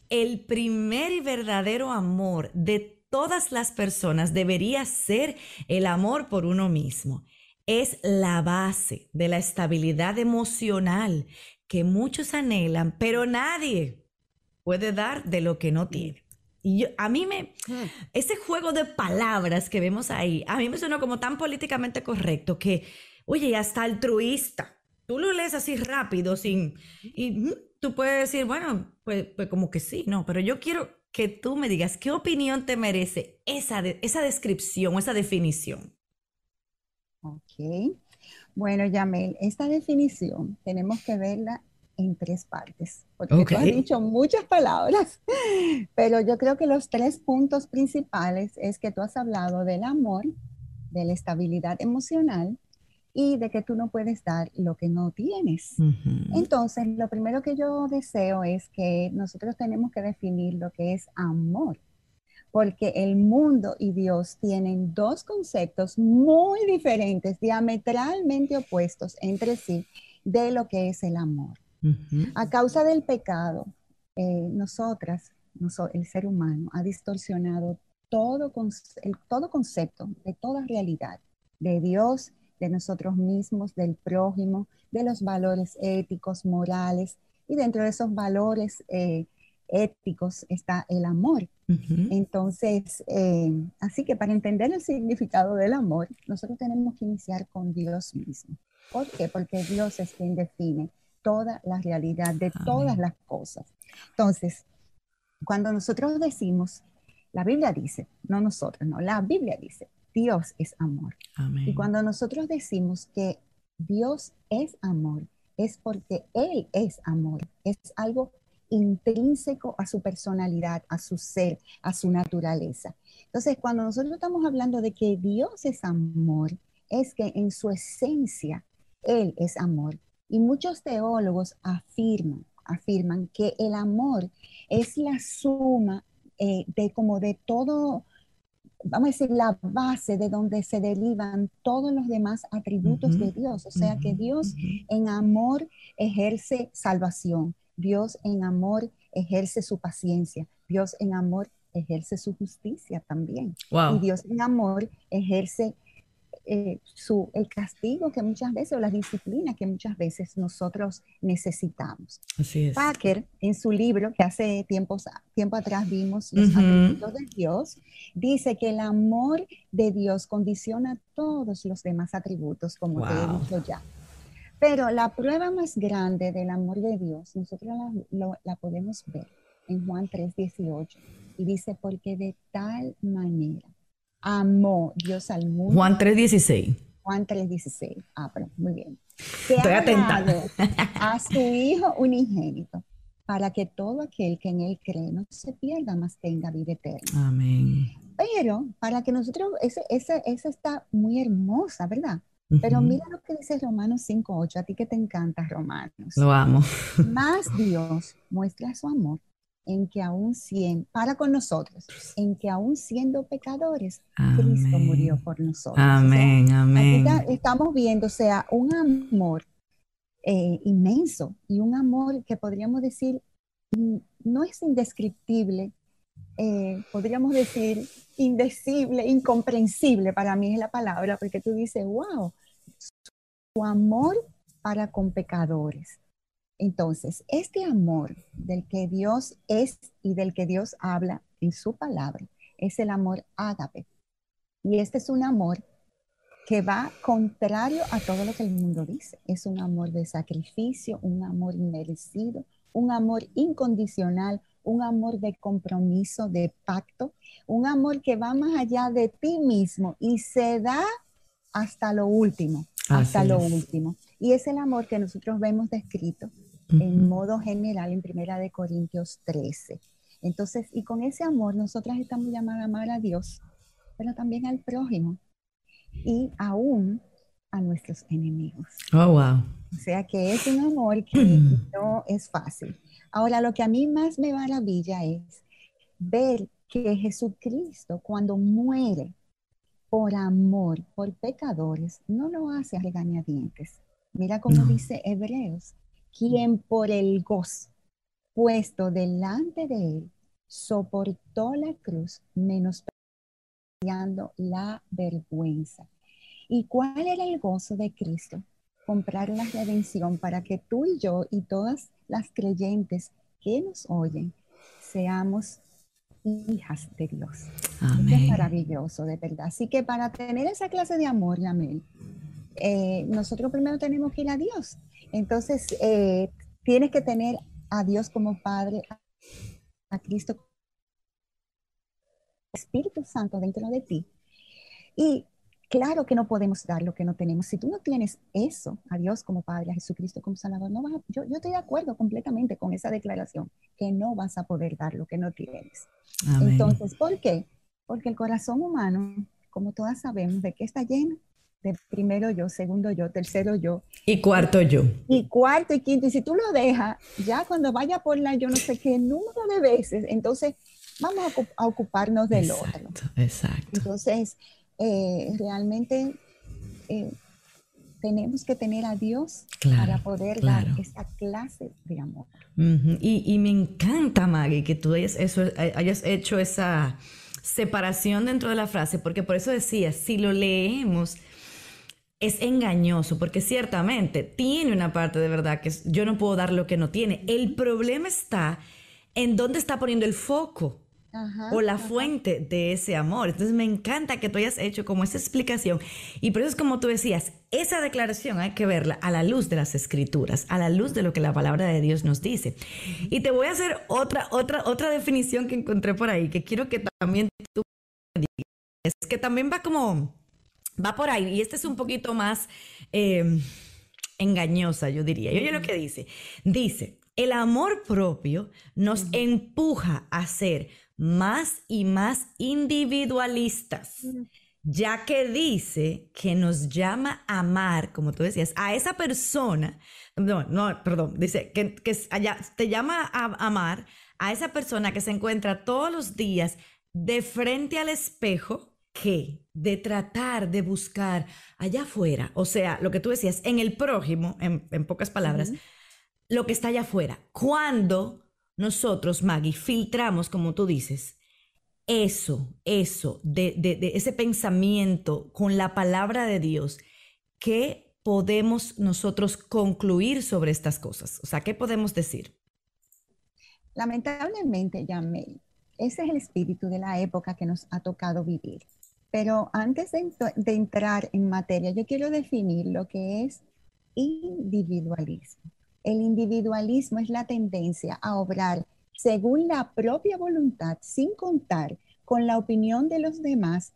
el primer y verdadero amor de todas las personas debería ser el amor por uno mismo. Es la base de la estabilidad emocional que muchos anhelan, pero nadie puede dar de lo que no tiene. Y a mí me, mm. ese juego de palabras que vemos ahí, a mí me suena como tan políticamente correcto que, oye, hasta altruista. Tú lo lees así rápido, sin, y mm, tú puedes decir, bueno, pues, pues, como que sí, no, pero yo quiero que tú me digas qué opinión te merece esa, esa descripción, esa definición. Ok. Bueno, Yamel, esta definición tenemos que verla en tres partes, porque tú has dicho muchas palabras, pero yo creo que los tres puntos principales es que tú has hablado del amor, de la estabilidad emocional y de que tú no puedes dar lo que no tienes. Entonces, lo primero que yo deseo es que nosotros tenemos que definir lo que es amor, porque el mundo y Dios tienen dos conceptos muy diferentes, diametralmente opuestos entre sí de lo que es el amor. A causa del pecado, eh, nosotras, el ser humano, ha distorsionado todo, el, todo concepto de toda realidad, de Dios, de nosotros mismos, del prójimo, de los valores éticos, morales, y dentro de esos valores eh, éticos está el amor. Entonces, eh, así que para entender el significado del amor, nosotros tenemos que iniciar con Dios mismo. ¿Por qué? Porque Dios es quien define toda la realidad de todas las cosas. Entonces, cuando nosotros decimos, la Biblia dice, no nosotros, no, la Biblia dice, Dios es amor. Y cuando nosotros decimos que Dios es amor, es porque Él es amor, es algo intrínseco a su personalidad, a su ser, a su naturaleza. Entonces, cuando nosotros estamos hablando de que Dios es amor, es que en su esencia Él es amor. Y muchos teólogos afirman, afirman que el amor es la suma eh, de como de todo, vamos a decir, la base de donde se derivan todos los demás atributos de Dios. O sea que Dios en amor ejerce salvación, Dios en amor ejerce su paciencia, Dios en amor ejerce su justicia también. Y Dios en amor ejerce eh, su, el castigo que muchas veces, o la disciplina que muchas veces nosotros necesitamos. Así es. Packer, en su libro, que hace tiempos, tiempo atrás vimos, Los atributos de Dios, dice que el amor de Dios condiciona todos los demás atributos, como te he dicho ya. Pero la prueba más grande del amor de Dios, nosotros la, la podemos ver en Juan 3:18, y dice, porque de tal manera amó Dios al mundo. Juan 3.16. Juan 3.16. Ah, pero muy bien. Estoy atenta. A su Hijo unigénito, para que todo aquel que en Él cree no se pierda, más tenga vida eterna. Amén. Pero para que nosotros, esa ese, ese está muy hermosa, ¿verdad? Pero mira lo que dice Romanos 5.8, a ti que te encanta Romanos. Lo amo. Más Dios muestra su amor en que aún siendo, para con nosotros, en que aún siendo pecadores, Cristo murió por nosotros. Amén, amén. estamos viendo, o sea, un amor eh, inmenso y un amor que podríamos decir mm, no es indescriptible, eh, podríamos decir indecible, incomprensible, para mí es la palabra, porque tú dices, wow, su amor para con pecadores. Entonces, este amor del que Dios es y del que Dios habla en su palabra es el amor ágape. Y este es un amor que va contrario a todo lo que el mundo dice. Es un amor de sacrificio, un amor inmerecido, un amor incondicional, un amor de compromiso, de pacto, un amor que va más allá de ti mismo y se da hasta lo último, hasta lo último. Y es el amor que nosotros vemos descrito en modo general en Primera de Corintios 13. Entonces, y con ese amor nosotras estamos llamadas a amar a Dios, pero también al prójimo y aún a nuestros enemigos. Oh, wow. O sea que es un amor que no es fácil. Ahora, lo que a mí más me maravilla es ver que Jesucristo cuando muere por amor, por pecadores, no lo hace a regañadientes. Mira cómo dice Hebreos, quien por el gozo puesto delante de él, soportó la cruz menospreciando la vergüenza. ¿Y cuál era el gozo de Cristo? Comprar la redención para que tú y yo y todas las creyentes que nos oyen seamos hijas de Dios. Es maravilloso, de verdad. Así que para tener esa clase de amor, Yamel, eh, nosotros primero tenemos que ir a Dios. Entonces, eh, tienes que tener a Dios como Padre, a Cristo, Espíritu Santo dentro de ti. Y claro que no podemos dar lo que no tenemos. Si tú no tienes eso, a Dios como Padre, a Jesucristo como Salvador, no vas yo, yo, estoy de acuerdo completamente con esa declaración, que no vas a poder dar lo que no tienes. Entonces, ¿por qué? Porque el corazón humano, como todas sabemos, ¿de qué está lleno? De primero yo, segundo yo, tercero yo. Y cuarto yo. Y cuarto y quinto. Y si tú lo dejas, ya cuando vaya por la yo no sé qué número de veces, entonces vamos a, ocuparnos del otro. Exacto. Entonces, eh, realmente eh, tenemos que tener a Dios para poder dar esta clase de amor. y, me encanta, Maggie, que tú hayas, eso, hayas hecho esa separación dentro de la frase, porque por eso decía, si lo leemos, es engañoso, porque ciertamente tiene una parte de verdad que yo no puedo dar lo que no tiene. El problema está en dónde está poniendo el foco o la fuente de ese amor. Entonces me encanta que tú hayas hecho como esa explicación. Y por eso es como tú decías, esa declaración hay que verla a la luz de las escrituras, a la luz de lo que la palabra de Dios nos dice. Y te voy a hacer otra, otra, otra definición que encontré por ahí, que quiero que también tú digas. Es que también va como, va por ahí. Y este es un poquito más eh, engañosa, yo diría. Y oye lo que dice. Dice, el amor propio nos empuja a ser más y más individualistas, ya que dice que nos llama a amar, como tú decías, a esa persona, no, no, perdón, dice que, allá, te llama a amar a esa persona que se encuentra todos los días de frente al espejo, de tratar de buscar allá afuera, o sea, lo que tú decías, en el prójimo, en, pocas palabras, lo que está allá afuera. Cuando nosotros, Maggie, filtramos, como tú dices, eso, eso, de, de, ese pensamiento con la palabra de Dios, ¿qué podemos nosotros concluir sobre estas cosas? O sea, ¿qué podemos decir? Lamentablemente, Yamel, ese es el espíritu de la época que nos ha tocado vivir. Pero antes de, entrar en materia, yo quiero definir lo que es individualismo. El individualismo es la tendencia a obrar según la propia voluntad, sin contar con la opinión de los demás,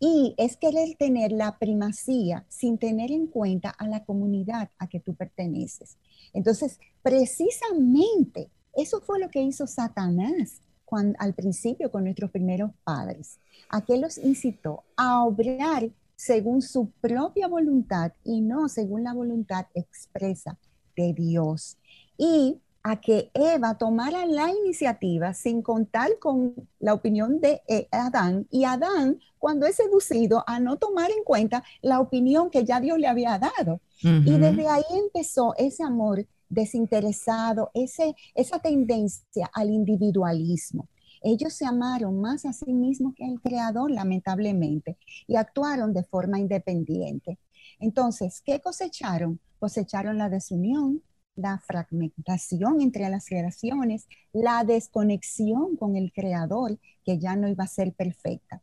y es querer tener la primacía sin tener en cuenta a la comunidad a que tú perteneces. Entonces, precisamente eso fue lo que hizo Satanás cuando, al principio con nuestros primeros padres, a que los incitó a obrar según su propia voluntad y no según la voluntad expresa de Dios y a que Eva tomara la iniciativa sin contar con la opinión de eh, Adán y Adán cuando es seducido a no tomar en cuenta la opinión que ya Dios le había dado. Y desde ahí empezó ese amor desinteresado, ese, esa tendencia al individualismo. Ellos se amaron más a sí mismos que al Creador, lamentablemente, y actuaron de forma independiente. Entonces, ¿qué cosecharon? cosecharon la desunión, la fragmentación entre las generaciones, la desconexión con el creador, que ya no iba a ser perfecta.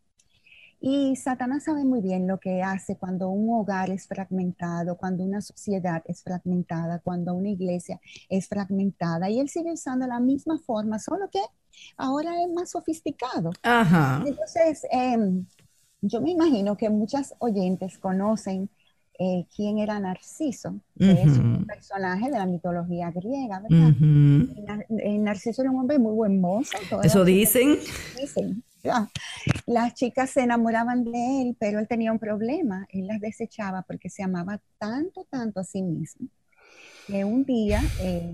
Y Satanás sabe muy bien lo que hace cuando un hogar es fragmentado, cuando una sociedad es fragmentada, cuando una iglesia es fragmentada. Y él sigue usando la misma forma, solo que ahora es más sofisticado. Entonces, em, yo me imagino que muchas oyentes conocen eh, quién era Narciso, que es un personaje de la mitología griega, ¿verdad? Eh, Narciso era un hombre muy buen mozo. Eso dicen. Dicen. Las chicas se enamoraban de él, pero él tenía un problema. Él las desechaba porque se amaba tanto, tanto a sí mismo, que un día eh,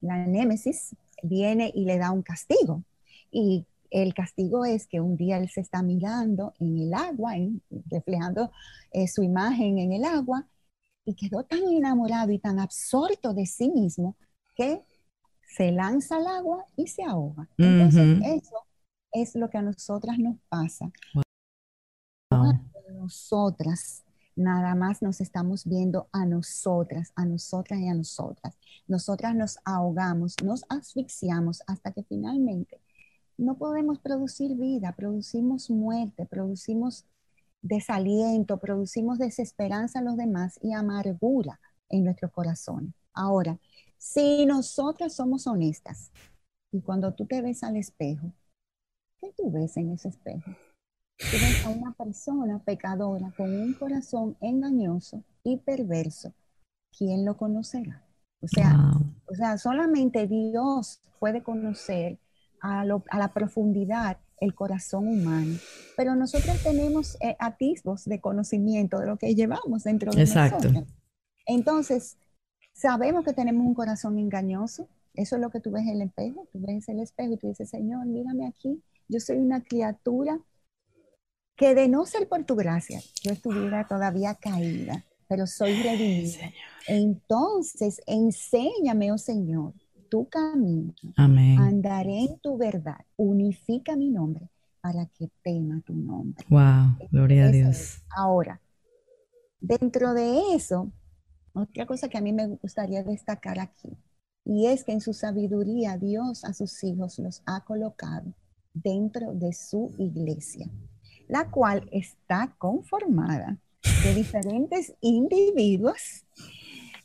la Némesis viene y le da un castigo. Y el castigo es que un día él se está mirando en el agua, reflejando eh, su imagen en el agua, y quedó tan enamorado y tan absorto de sí mismo que se lanza al agua y se ahoga. Entonces, eso es lo que a nosotras nos pasa. Nosotras nada más nos estamos viendo a nosotras, a nosotras y a nosotras. Nosotras nos ahogamos, nos asfixiamos hasta que finalmente no podemos producir vida, producimos muerte, producimos desaliento, producimos desesperanza a los demás y amargura en nuestro corazón. Ahora, si nosotras somos honestas y cuando tú te ves al espejo, ¿qué tú ves en ese espejo? Tú ves a una persona pecadora con un corazón engañoso y perverso. ¿Quién lo conocerá? O sea, o sea solamente Dios puede conocer a, la profundidad el corazón humano. Pero nosotros tenemos eh, atisbos de conocimiento de lo que llevamos dentro de Exacto. nosotros. Entonces, sabemos que tenemos un corazón engañoso. Eso es lo que tú ves en el espejo. Tú ves el espejo y tú dices, Señor, mírame aquí. Yo soy una criatura que de no ser por tu gracia, yo estuviera todavía caída, pero soy redimida. Entonces, enséñame, oh Señor, tu camino. Amén. Andaré en tu verdad. Unifica mi nombre para que tema tu nombre. Wow, gloria a Dios. Ahora, dentro de eso, otra cosa que a mí me gustaría destacar aquí, y es que en su sabiduría Dios a sus hijos los ha colocado dentro de su iglesia la cual está conformada de diferentes individuos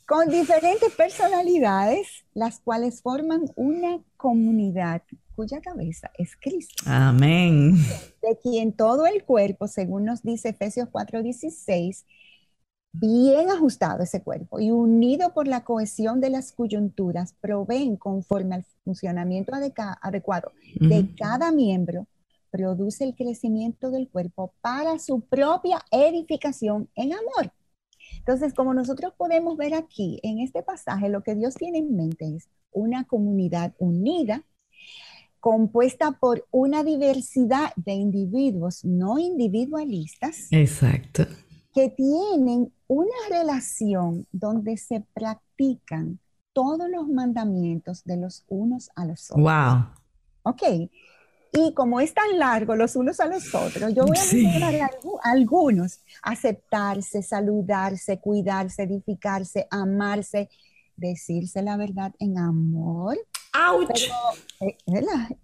con diferentes personalidades, las cuales forman una comunidad cuya cabeza es Cristo. Amén. De quien todo el cuerpo, según nos dice Efesios 4:16, bien ajustado ese cuerpo y unido por la cohesión de las coyunturas, proveen conforme al funcionamiento adecuado de cada miembro produce el crecimiento del cuerpo para su propia edificación en amor. Entonces, como nosotros podemos ver aquí en este pasaje, lo que Dios tiene en mente es una comunidad unida, compuesta por una diversidad de individuos no individualistas. Exacto. Que tienen una relación donde se practican todos los mandamientos de los unos a los otros. Wow. Ok, y como es tan largo los unos a los otros, yo voy a mencionar algunos. Aceptarse, saludarse, cuidarse, edificarse, amarse, decirse la verdad en amor. ¡Auch! Eh,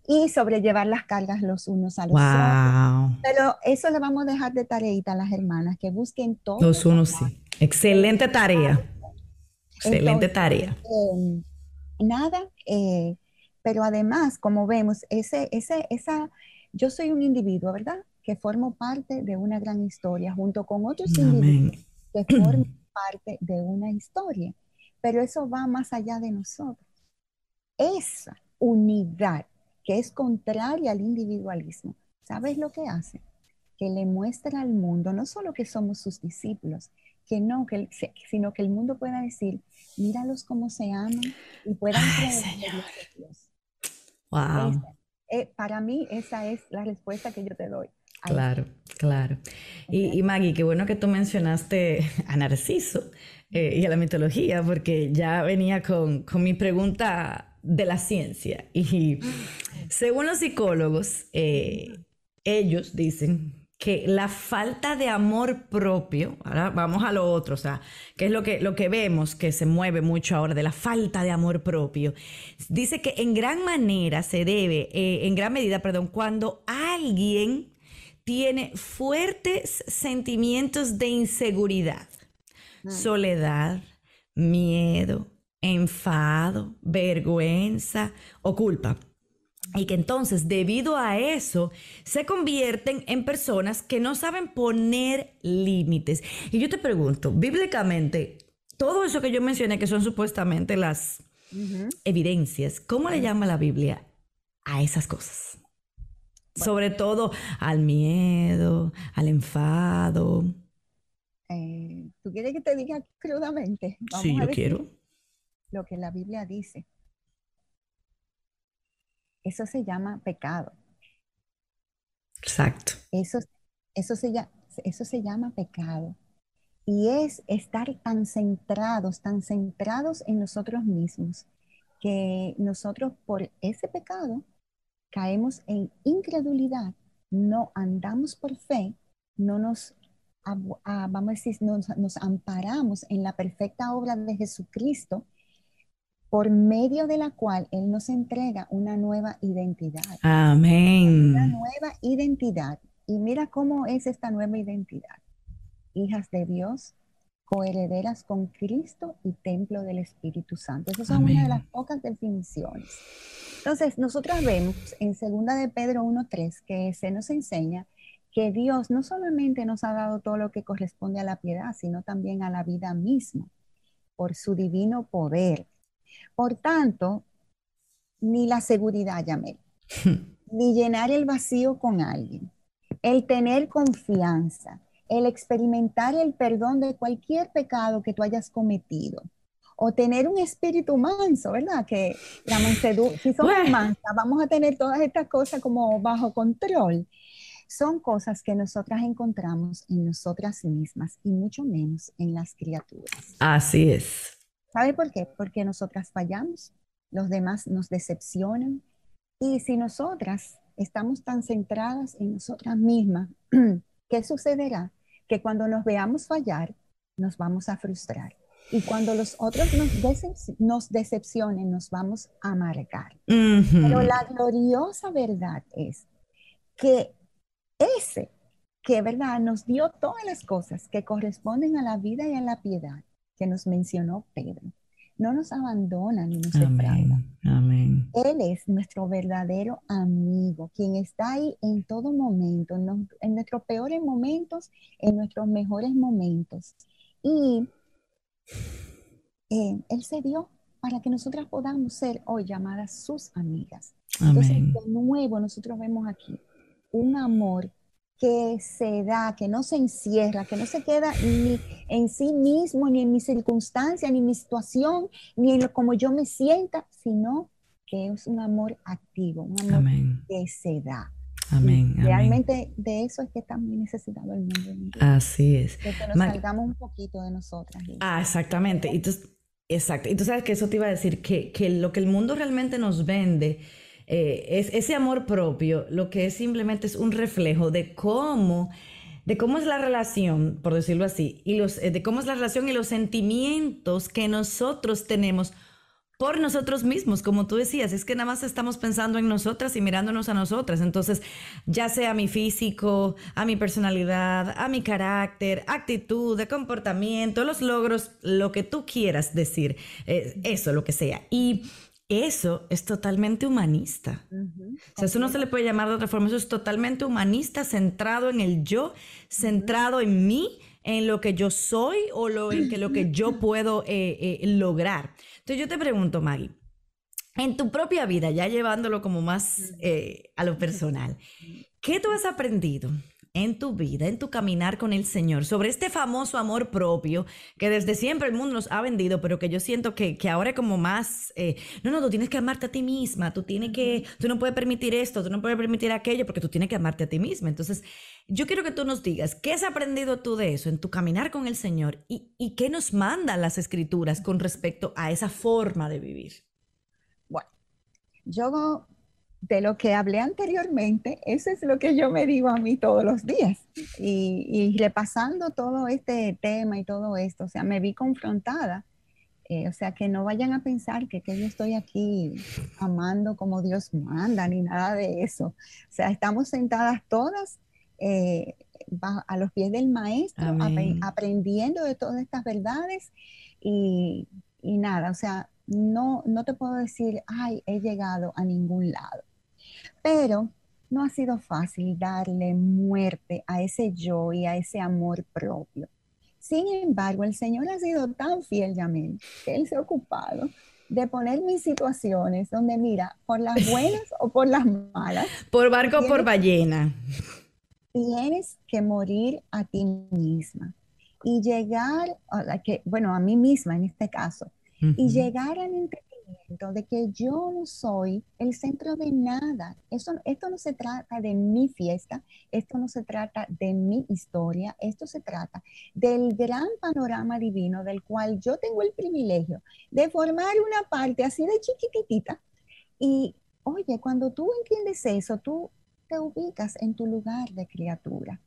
y sobrellevar las cargas los unos a los otros. Pero eso le vamos a dejar de tareita a las hermanas, que busquen todos. Los unos sí. Excelente tarea. Excelente tarea. Em, nada, eh, pero además, como vemos, ese, ese, esa, yo soy un individuo, ¿verdad? Que formo parte de una gran historia junto con otros individuos que forman parte de una historia. Pero eso va más allá de nosotros. Esa unidad que es contraria al individualismo, ¿sabes lo que hace? Que le muestra al mundo no solo que somos sus discípulos, que no, que, sino que el mundo pueda decir, míralos cómo se aman y puedan creer Dios. Wow. Eh, para mí esa es la respuesta que yo te doy. Claro, claro. Y, Maggie, qué bueno que tú mencionaste a Narciso eh, y a la mitología, porque ya venía con, con, mi pregunta de la ciencia. Y según los psicólogos, eh, ellos dicen que la falta de amor propio, ahora vamos a lo otro, o sea, que es lo que, lo que vemos que se mueve mucho ahora de la falta de amor propio, dice que en gran manera se debe, eh, en gran medida, perdón, cuando alguien tiene fuertes sentimientos de inseguridad, soledad, miedo, enfado, vergüenza o culpa y que entonces debido a eso se convierten en personas que no saben poner límites. Y yo te pregunto, bíblicamente, todo eso que yo mencioné, que son supuestamente las evidencias, ¿cómo le llama la Biblia a esas cosas? Sobre todo al miedo, al enfado. Eh, ¿Tú quieres que te diga crudamente? sí, yo quiero. Lo que la Biblia dice. Eso se llama pecado. Exacto. Eso, eso, se, eso se llama pecado. Y es estar tan centrados, tan centrados en nosotros mismos, que nosotros por ese pecado caemos en incredulidad, no andamos por fe, no nos, vamos a decir, nos, amparamos en la perfecta obra de Jesucristo, por medio de la cual Él nos entrega una nueva identidad. Amén. Una nueva identidad. Y mira cómo es esta nueva identidad. Hijas de Dios, coherederas con Cristo y templo del Espíritu Santo. Esas son una de las pocas definiciones. Entonces, nosotros vemos en 2 de Pedro 1.3 que se nos enseña que Dios no solamente nos ha dado todo lo que corresponde a la piedad, sino también a la vida misma, por su divino poder. Por tanto, ni la seguridad, Yamel, ni llenar el vacío con alguien, el tener confianza, el experimentar el perdón de cualquier pecado que tú hayas cometido. O tener un espíritu manso, ¿verdad? Que la mansedumbre, si somos mansas, vamos a tener todas estas cosas como bajo control. Son cosas que nosotras encontramos en nosotras mismas y mucho menos en las criaturas. Así es. ¿Sabe por qué? Porque nosotras fallamos, los demás nos decepcionan. Y si nosotras estamos tan centradas en nosotras mismas, ¿qué sucederá? que cuando nos veamos fallar, nos vamos a frustrar. Y cuando los otros nos, decepcionen, nos vamos a amargar. Pero la gloriosa verdad es que ese que, ¿verdad?, nos dio todas las cosas que corresponden a la vida y a la piedad que nos mencionó Pedro, no nos abandona ni nos Amén. Amén. Él es nuestro verdadero amigo, quien está ahí en todo momento, en, nuestros peores momentos, en nuestros mejores momentos. Y eh, Él se dio para que nosotras podamos ser hoy llamadas sus amigas. Entonces, de nuevo, nosotros vemos aquí un amor que se da, que no se encierra, que no se queda ni en sí mismo, ni en mi circunstancia, ni en mi situación, ni en lo como yo me sienta, sino que es un amor activo, un amor que se da. Amén, Realmente de eso es que está muy necesitado el mundo. Así es. De que nos salgamos un poquito de nosotras. Ah, exactamente. Y tú, exacto. Y tú sabes que eso te iba a decir, que, que lo que el mundo realmente nos vende eh, es ese amor propio, lo que es simplemente es un reflejo de cómo de cómo es la relación, por decirlo así, y los, eh, de cómo es la relación y los sentimientos que nosotros tenemos por nosotros mismos, como tú decías, es que nada más estamos pensando en nosotras y mirándonos a nosotras. Entonces, ya sea mi físico, a mi personalidad, a mi carácter, actitud, de comportamiento, los logros, lo que tú quieras decir, eh, eso, lo que sea. Y eso es totalmente humanista. O sea, eso no se le puede llamar de otra forma, eso es totalmente humanista, centrado en el yo, centrado en mí, en lo que yo soy o lo, en que, lo que yo puedo eh, eh, lograr. Entonces yo te pregunto, Maggie, en tu propia vida, ya llevándolo como más eh, a lo personal, ¿qué tú has aprendido en tu vida, en tu caminar con el Señor, sobre este famoso amor propio que desde siempre el mundo nos ha vendido, pero que yo siento que, que ahora es como más, eh, no, no, tú tienes que amarte a ti misma, tú tienes que, tú no puedes permitir esto, tú no puedes permitir aquello, porque tú tienes que amarte a ti misma. Entonces, yo quiero que tú nos digas, ¿qué has aprendido tú de eso en tu caminar con el Señor y, y qué nos mandan las escrituras con respecto a esa forma de vivir? Bueno, yo de lo que hablé anteriormente, eso es lo que yo me digo a mí todos los días. Y, repasando todo este tema y todo esto, o sea, me vi confrontada. Eh, o sea, que no vayan a pensar que, que, yo estoy aquí amando como Dios manda, ni nada de eso. O sea, estamos sentadas todas eh, a los pies del maestro, aprendiendo de todas estas verdades y, y nada, o sea, no, no te puedo decir, ay, he llegado a ningún lado. Pero no ha sido fácil darle muerte a ese yo y a ese amor propio. Sin embargo, el Señor ha sido tan fiel, Yamil, que Él se ha ocupado de ponerme en situaciones donde, mira, por las buenas o por las malas. Por barco o por ballena. Tienes que morir a ti misma y llegar, a que, bueno, a mí misma en este caso, y llegar al entendimiento de que yo no soy el centro de nada. Esto, esto no se trata de mi fiesta, esto no se trata de mi historia, esto se trata del gran panorama divino del cual yo tengo el privilegio de formar una parte así de chiquitita. Y oye, cuando tú entiendes eso, tú te ubicas en tu lugar de criatura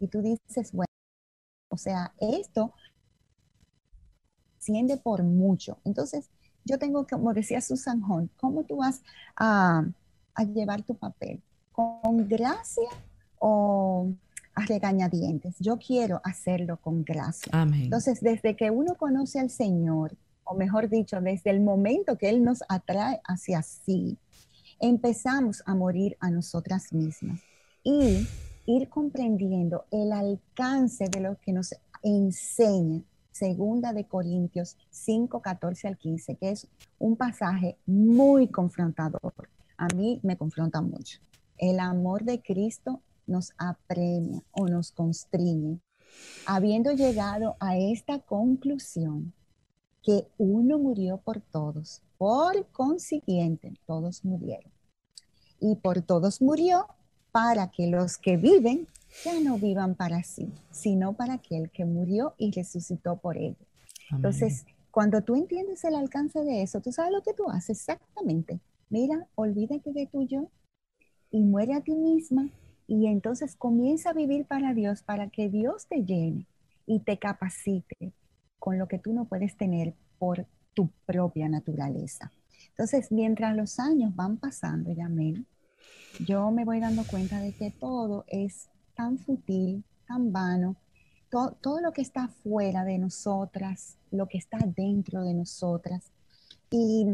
y tú dices, bueno, o sea, esto asciende por mucho. Entonces, yo tengo, como decía Susan Hunt, ¿cómo tú vas a, llevar tu papel? ¿Con gracia o a regañadientes? Yo quiero hacerlo con gracia. Entonces, desde que uno conoce al Señor, o mejor dicho, desde el momento que Él nos atrae hacia sí, empezamos a morir a nosotras mismas y ir comprendiendo el alcance de lo que nos enseña Segunda de Corintios 5, 14 al 15, que es un pasaje muy confrontador. A mí me confronta mucho. El amor de Cristo nos apremia o nos constriñe. Habiendo llegado a esta conclusión, que uno murió por todos, por consiguiente, todos murieron. Y por todos murió para que los que viven ya no vivan para sí, sino para aquel que murió y resucitó por ellos. Entonces, cuando tú entiendes el alcance de eso, tú sabes lo que tú haces exactamente. Mira, olvídate de tu yo y muere a ti misma y entonces comienza a vivir para Dios, para que Dios te llene y te capacite con lo que tú no puedes tener por tu propia naturaleza. Entonces, mientras los años van pasando, Yamel, yo me voy dando cuenta de que todo es tan sutil, tan vano, todo lo que está fuera de nosotras, lo que está dentro de nosotras. Y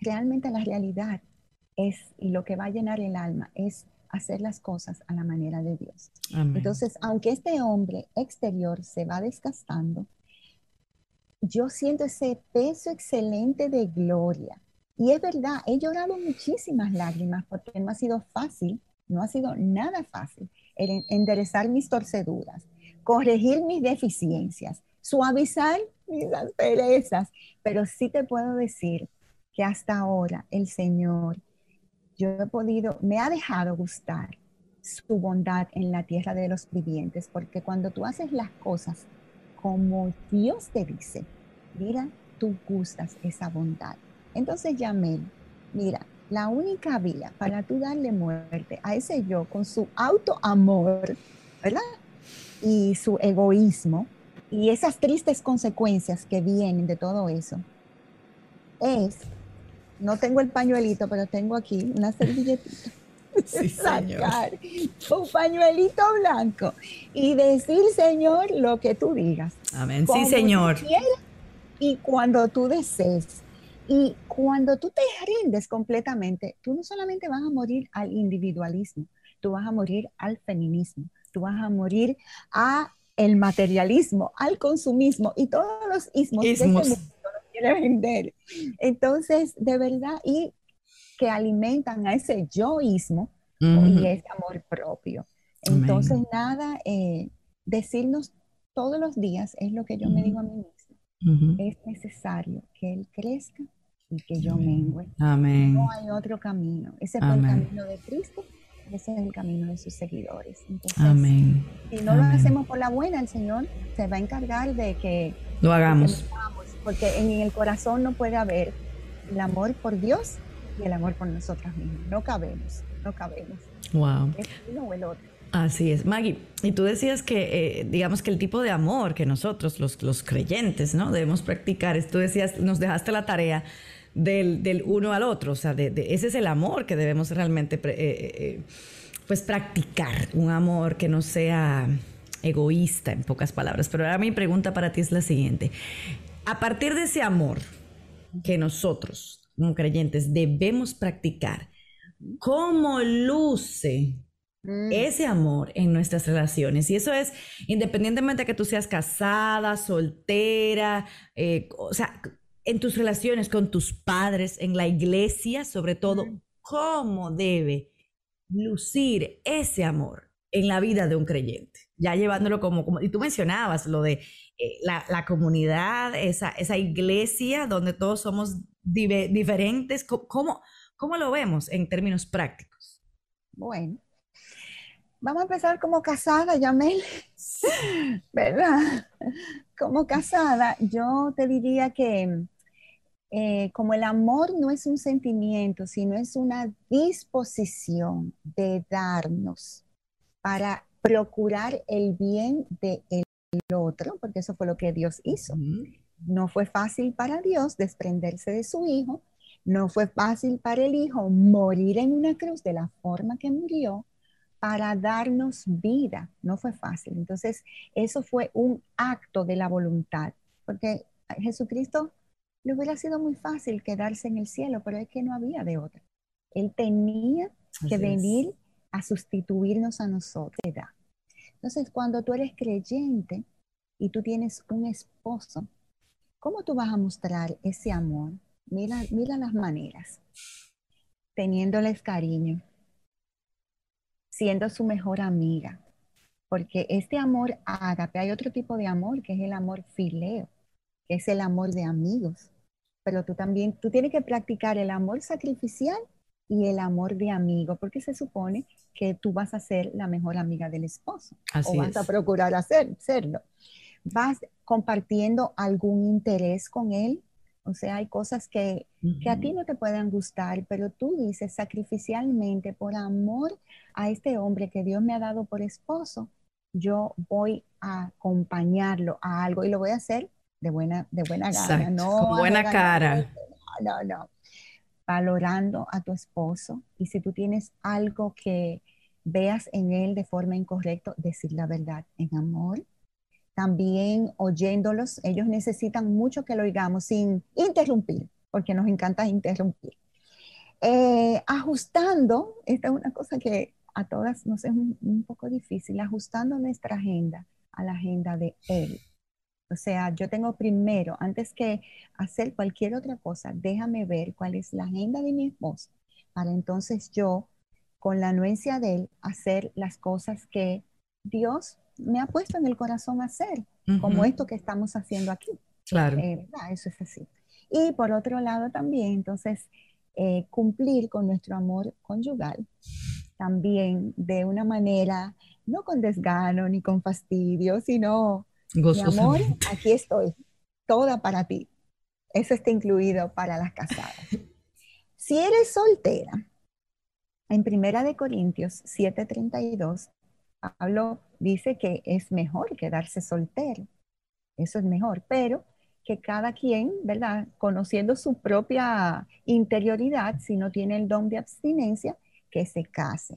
realmente la realidad es, y lo que va a llenar el alma, es hacer las cosas a la manera de Dios. Entonces, aunque este hombre exterior se va desgastando, yo siento ese peso excelente de gloria. Y es verdad, he llorado muchísimas lágrimas porque no ha sido fácil, no ha sido nada fácil enderezar mis torceduras, corregir mis deficiencias, suavizar mis asperezas, pero sí te puedo decir que hasta ahora el Señor, yo he podido, me ha dejado gustar su bondad en la tierra de los vivientes, porque cuando tú haces las cosas como Dios te dice, mira, tú gustas esa bondad. Entonces, Yamel, mira, la única vía para tú darle muerte a ese yo con su autoamor, ¿verdad? Y su egoísmo y esas tristes consecuencias que vienen de todo eso, es, no tengo el pañuelito, pero tengo aquí una servilletita. Sí, sacar un pañuelito blanco y decir, Señor, lo que tú digas. Amén. Sí, Señor. y cuando tú desees. Y cuando tú te rindes completamente, tú no solamente vas a morir al individualismo, tú vas a morir al feminismo, tú vas a morir a el materialismo, al consumismo y todos los ismos, que este mundo quiere vender. Entonces, de verdad, y que alimentan a ese yoísmo y ese amor propio. Entonces, nada, eh, decirnos todos los días es lo que yo me digo a mí misma. Es necesario que Él crezca y que yo mengüe. Amén. No hay otro camino. Ese fue el camino de Cristo, ese es el camino de sus seguidores. Entonces, Amén. Si no lo hacemos por la buena, el Señor se va a encargar de que lo hagamos. porque en el corazón no puede haber el amor por Dios y el amor por nosotras mismas. No cabemos, no cabemos. Wow. Es uno o el otro. Así es, Maggie. Y tú decías que, eh, digamos que el tipo de amor que nosotros, los, los creyentes, ¿no? Debemos practicar. Tú decías, nos dejaste la tarea del, uno al otro. O sea, de, ese es el amor que debemos realmente eh, eh, eh, pues practicar. Un amor que no sea egoísta, en pocas palabras. Pero ahora mi pregunta para ti es la siguiente. A partir de ese amor que nosotros, como creyentes, debemos practicar, ¿cómo luce mm. ese amor en nuestras relaciones. Y eso es independientemente de que tú seas casada, soltera, o sea, en tus relaciones con tus padres, en la iglesia, sobre todo, cómo debe lucir ese amor en la vida de un creyente. Ya llevándolo como, como y tú mencionabas lo de eh, la, comunidad, esa, esa iglesia donde todos somos diferentes? ¿Cómo, ¿Cómo lo vemos en términos prácticos? Bueno, vamos a empezar como casada, Yamel, ¿verdad? Como casada, yo te diría que eh, como el amor no es un sentimiento, sino es una disposición de darnos para procurar el bien del otro, porque eso fue lo que Dios hizo. No fue fácil para Dios desprenderse de su hijo, no fue fácil para el hijo morir en una cruz de la forma que murió para darnos vida, no fue fácil. Entonces, eso fue un acto de la voluntad, porque Jesucristo le hubiera sido muy fácil quedarse en el cielo, pero es que no había de otra. Él tenía que venir a sustituirnos a nosotros. Entonces, cuando tú eres creyente y tú tienes un esposo, ¿cómo tú vas a mostrar ese amor? Mira, mira las maneras. Teniéndoles cariño, siendo su mejor amiga, porque este amor ágape, hay otro tipo de amor que es el amor fileo, que es el amor de amigos. Pero tú también, tú tienes que practicar el amor sacrificial y el amor de amigo, porque se supone que tú vas a ser la mejor amiga del esposo o vas a procurar hacer, serlo. Vas compartiendo algún interés con él, o sea, hay cosas que, que, a ti no te puedan gustar, pero tú dices sacrificialmente, por amor a este hombre que Dios me ha dado por esposo, yo voy a acompañarlo a algo y lo voy a hacer de buena, de buena gana, no con buena cara. No, no, no. Valorando a tu esposo y si tú tienes algo que veas en él de forma incorrecta, decir la verdad en amor. También oyéndolos, ellos necesitan mucho que lo oigamos sin interrumpir, porque nos encanta interrumpir. Eh, ajustando, esta es una cosa que a todas nos es un poco difícil, ajustando nuestra agenda a la agenda de él. O sea, yo tengo primero, antes que hacer cualquier otra cosa, déjame ver cuál es la agenda de mi esposo para entonces yo, con la anuencia de él, hacer las cosas que Dios me ha puesto en el corazón hacer, como esto que estamos haciendo aquí. Claro. Eh, Eso es así. Y por otro lado también, entonces, eh, cumplir con nuestro amor conyugal, también de una manera, no con desgano ni con fastidio, sino mi amor, aquí estoy, toda para ti. Eso está incluido para las casadas. Si eres soltera, en Primera de Corintios 7:32, Pablo dice que es mejor quedarse soltero. Eso es mejor, pero que cada quien, ¿verdad? Conociendo su propia interioridad, si no tiene el don de abstinencia, que se case.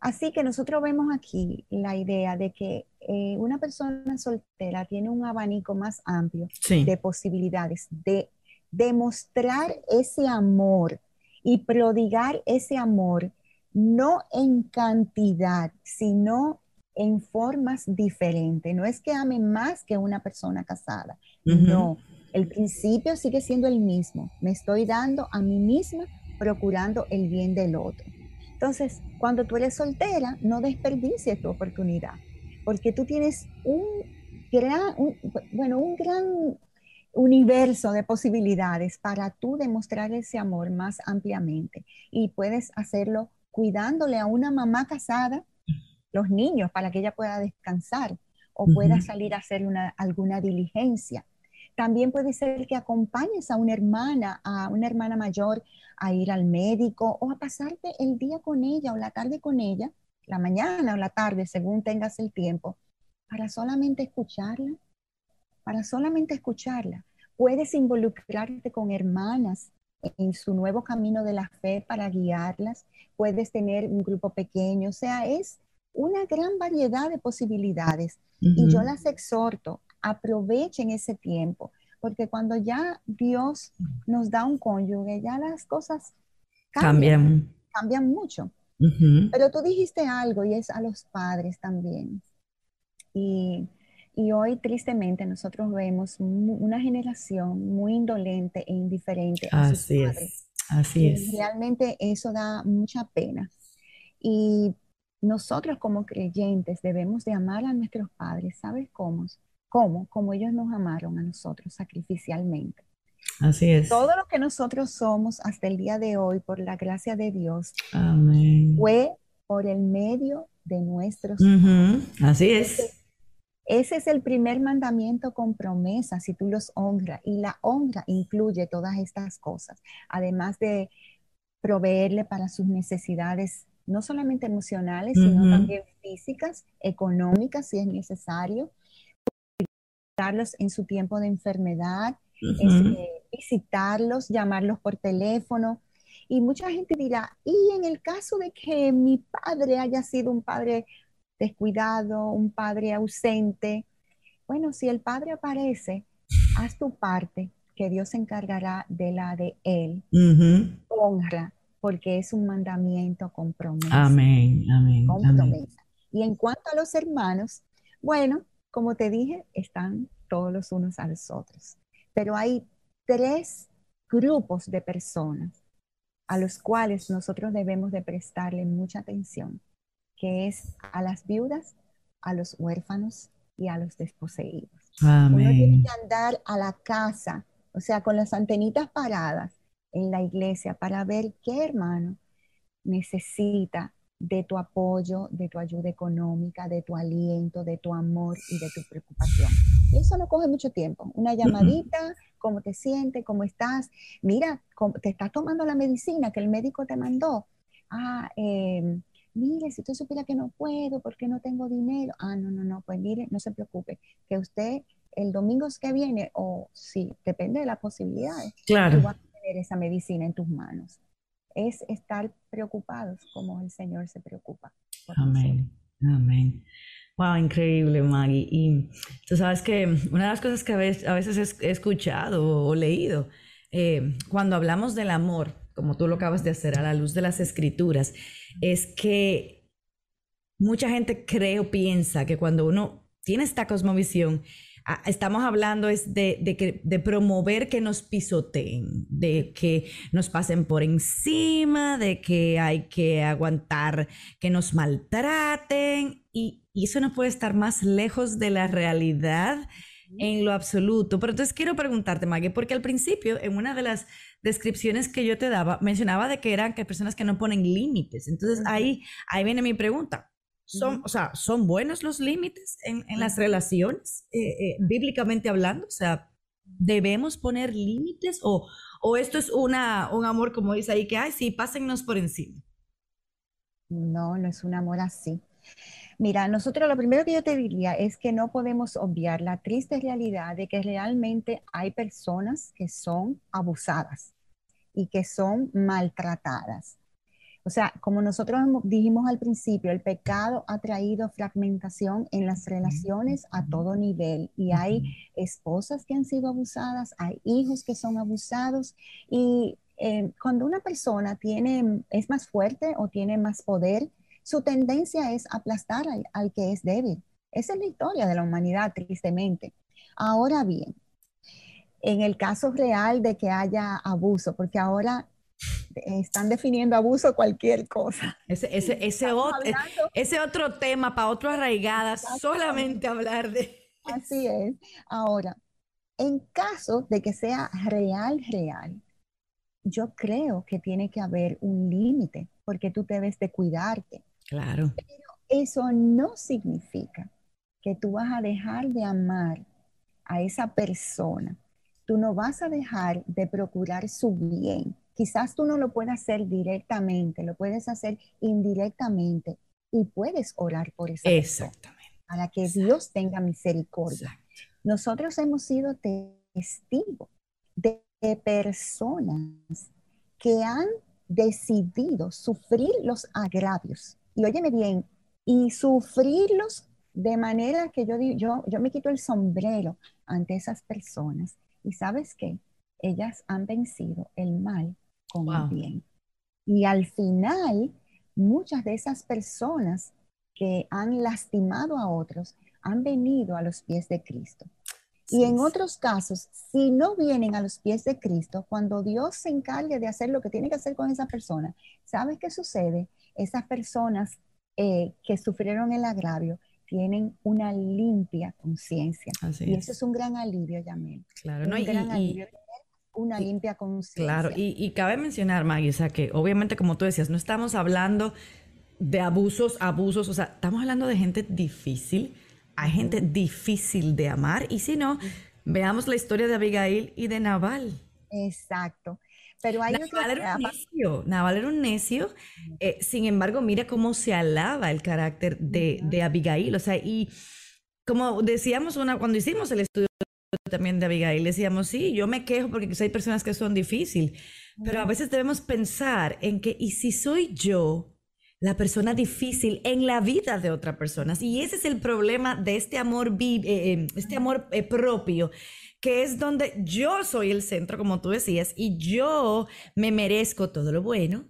Así que nosotros vemos aquí la idea de que eh, una persona soltera tiene un abanico más amplio de posibilidades de demostrar ese amor y prodigar ese amor no en cantidad, sino en formas diferentes. No es que ame más que una persona casada, no. El principio sigue siendo el mismo. Me estoy dando a mí misma procurando el bien del otro. Entonces, cuando tú eres soltera, no desperdicies tu oportunidad, porque tú tienes un gran, bueno, un gran universo de posibilidades para tú demostrar ese amor más ampliamente. Y puedes hacerlo cuidándole a una mamá casada los niños para que ella pueda descansar o pueda salir a hacer una, alguna diligencia. También puede ser que acompañes a una hermana, a una hermana mayor a ir al médico o a pasarte el día con ella o la tarde con ella, la mañana o la tarde, según tengas el tiempo, para solamente escucharla, para solamente escucharla. Puedes involucrarte con hermanas en su nuevo camino de la fe para guiarlas. Puedes tener un grupo pequeño, o sea, es una gran variedad de posibilidades. Y yo las exhorto aprovechen ese tiempo, porque cuando ya Dios nos da un cónyuge, ya las cosas cambian, cambian, mucho. Pero tú dijiste algo y es a los padres también. Y, hoy tristemente nosotros vemos una generación muy indolente e indiferente. Así es, así es. Realmente eso da mucha pena. Y nosotros como creyentes debemos de amar a nuestros padres. ¿Sabes cómo? ¿Cómo? Como ellos nos amaron a nosotros sacrificialmente. Así es. Todo lo que nosotros somos hasta el día de hoy, por la gracia de Dios, Amén. fue por el medio de nuestros Ujú, Así es. Ese es el primer mandamiento con promesa, si tú los honras. Y la honra incluye todas estas cosas, además de proveerle para sus necesidades, no solamente emocionales, sino también físicas, económicas, si es necesario, darlos en su tiempo de enfermedad, es, Ujú. eh, visitarlos, llamarlos por teléfono. Y mucha gente dirá, y en el caso de que mi padre haya sido un padre descuidado, un padre ausente, bueno, si el padre aparece, haz tu parte, que Dios se encargará de la de él. Honra, porque es un mandamiento con promesa. Amén, amén, Con amén. promesa. Y en cuanto a los hermanos, bueno, como te dije, están todos los unos a los otros. Pero hay tres grupos de personas a los cuales nosotros debemos de prestarle mucha atención, que es a las viudas, a los huérfanos y a los desposeídos. Uno tiene Amén. que andar a la casa, o sea, con las antenitas paradas en la iglesia para ver qué hermano necesita de tu apoyo, de tu ayuda económica, de tu aliento, de tu amor y de tu preocupación. Y eso no coge mucho tiempo. Una llamadita, cómo te sientes, cómo estás. Mira, te estás tomando la medicina que el médico te mandó. Ah, eh, mire, si usted supiera que no puedo porque no tengo dinero. Ah, no, no, no, pues mire, no se preocupe, que usted el domingo que viene, o sí, depende de las posibilidades, tú Claro. vas a tener esa medicina en tus manos. Es estar preocupados como el Señor se preocupa. Amén, amén. Wow, increíble, Maggie. Y tú sabes que una de las cosas que a veces, he escuchado o leído, eh, cuando hablamos del amor, como tú lo acabas de hacer a la luz de las escrituras, es que mucha gente cree o piensa que cuando uno tiene esta cosmovisión, estamos hablando es de, de que, de promover que nos pisoteen, de que nos pasen por encima, de que hay que aguantar que nos maltraten y, y eso no puede estar más lejos de la realidad en lo absoluto. Pero entonces quiero preguntarte, Maggie, porque al principio, en una de las descripciones que yo te daba, mencionaba de que eran que personas que no ponen límites. Entonces ahí, ahí viene mi pregunta. ¿Son, o sea, ¿son buenos los límites en, en las relaciones, eh, eh, bíblicamente hablando? O sea, ¿debemos poner límites o, o esto es una, un amor, como dice ahí, que, ay, sí, pásennos por encima? No, no es un amor así. Mira, nosotros lo primero que yo te diría es que no podemos obviar la triste realidad de que realmente hay personas que son abusadas y que son maltratadas. O sea, como nosotros dijimos al principio, el pecado ha traído fragmentación en las relaciones a todo nivel y hay esposas que han sido abusadas, hay hijos que son abusados y eh, cuando una persona tiene, es más fuerte o tiene más poder, su tendencia es aplastar al, al que es débil. Esa es la historia de la humanidad, tristemente. Ahora bien, en el caso real de que haya abuso, porque ahora están definiendo abuso cualquier cosa. Ese, ese, ese, Estamos ot- hablando- ese otro tema para otro arraigada, solamente hablar de... Así es. Ahora, en caso de que sea real, real, yo creo que tiene que haber un límite, porque tú debes de cuidarte. Claro. Eso no significa que tú vas a dejar de amar a esa persona. Tú no vas a dejar de procurar su bien. Quizás tú no lo puedas hacer directamente, lo puedes hacer indirectamente y puedes orar por esa persona Exactamente. para que Dios tenga misericordia. exacto. Nosotros hemos sido testigos de personas que han decidido sufrir los agravios. Y óyeme bien, y sufrirlos de manera que yo, yo, yo me quito el sombrero ante esas personas. Y sabes qué? Ellas han vencido el mal con Wow. el bien. Y al final, muchas de esas personas que han lastimado a otros han venido a los pies de Cristo. Y en sí. otros casos, si no vienen a los pies de Cristo, cuando Dios se encargue de hacer lo que tiene que hacer con esa persona, ¿sabes qué sucede? Esas personas eh, que sufrieron el agravio tienen una limpia conciencia. Y es. eso es un gran alivio, Yamel. Claro, Es ¿no? un Y, gran y- alivio. Una limpia conciencia. Claro, y, y, cabe mencionar, Maggie, o sea, que obviamente, como tú decías, no estamos hablando de abusos, abusos, o sea, estamos hablando de gente difícil, hay gente difícil de amar, y si no, veamos la historia de Abigail y de Naval. Exacto. Pero hay Naval, era un necio, Naval era un necio, eh, sin embargo, mira cómo se alaba el carácter de, de Abigail, o sea, y como decíamos una, cuando hicimos el estudio también de Abigail, decíamos, sí, yo me quejo porque hay personas que son difíciles, pero a veces debemos pensar en que, ¿y si soy yo la persona difícil en la vida de otra persona? Y ese es el problema de este amor, eh, eh, este amor eh, propio, que es donde yo soy el centro, como tú decías, y yo me merezco todo lo bueno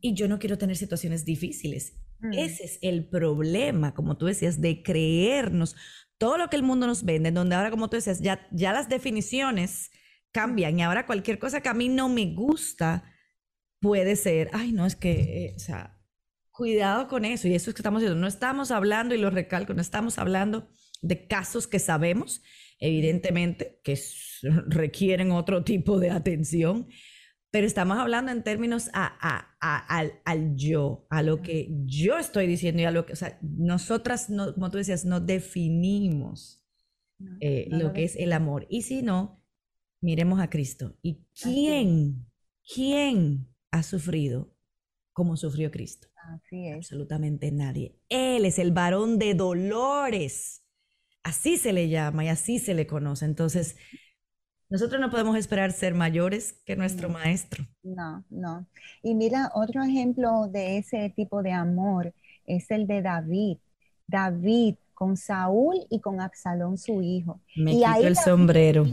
y yo no quiero tener situaciones difíciles. Mm. Ese es el problema, como tú decías, de creernos todo lo que el mundo nos vende, donde ahora, como tú decías, ya, ya las definiciones cambian y ahora cualquier cosa que a mí no me gusta puede ser, ay, no, es que, o sea, cuidado con eso. Y eso es que estamos diciendo, no estamos hablando, y lo recalco, no estamos hablando de casos que sabemos, evidentemente, que requieren otro tipo de atención, pero estamos hablando en términos a, al, yo, a lo que yo estoy diciendo y a lo que, o sea, nosotras, no, como tú decías, no definimos eh, lo que es el amor. Y si no, miremos a Cristo. ¿Y quién, quién ha sufrido como sufrió Cristo? Así es. Absolutamente nadie. Él es el varón de dolores. Así se le llama y así se le conoce. Entonces, nosotros no podemos esperar ser mayores que nuestro maestro. No, no. Y mira, otro ejemplo de ese tipo de amor es el de David. David con Saúl y con Absalón, su hijo. Me y quito el sombrero.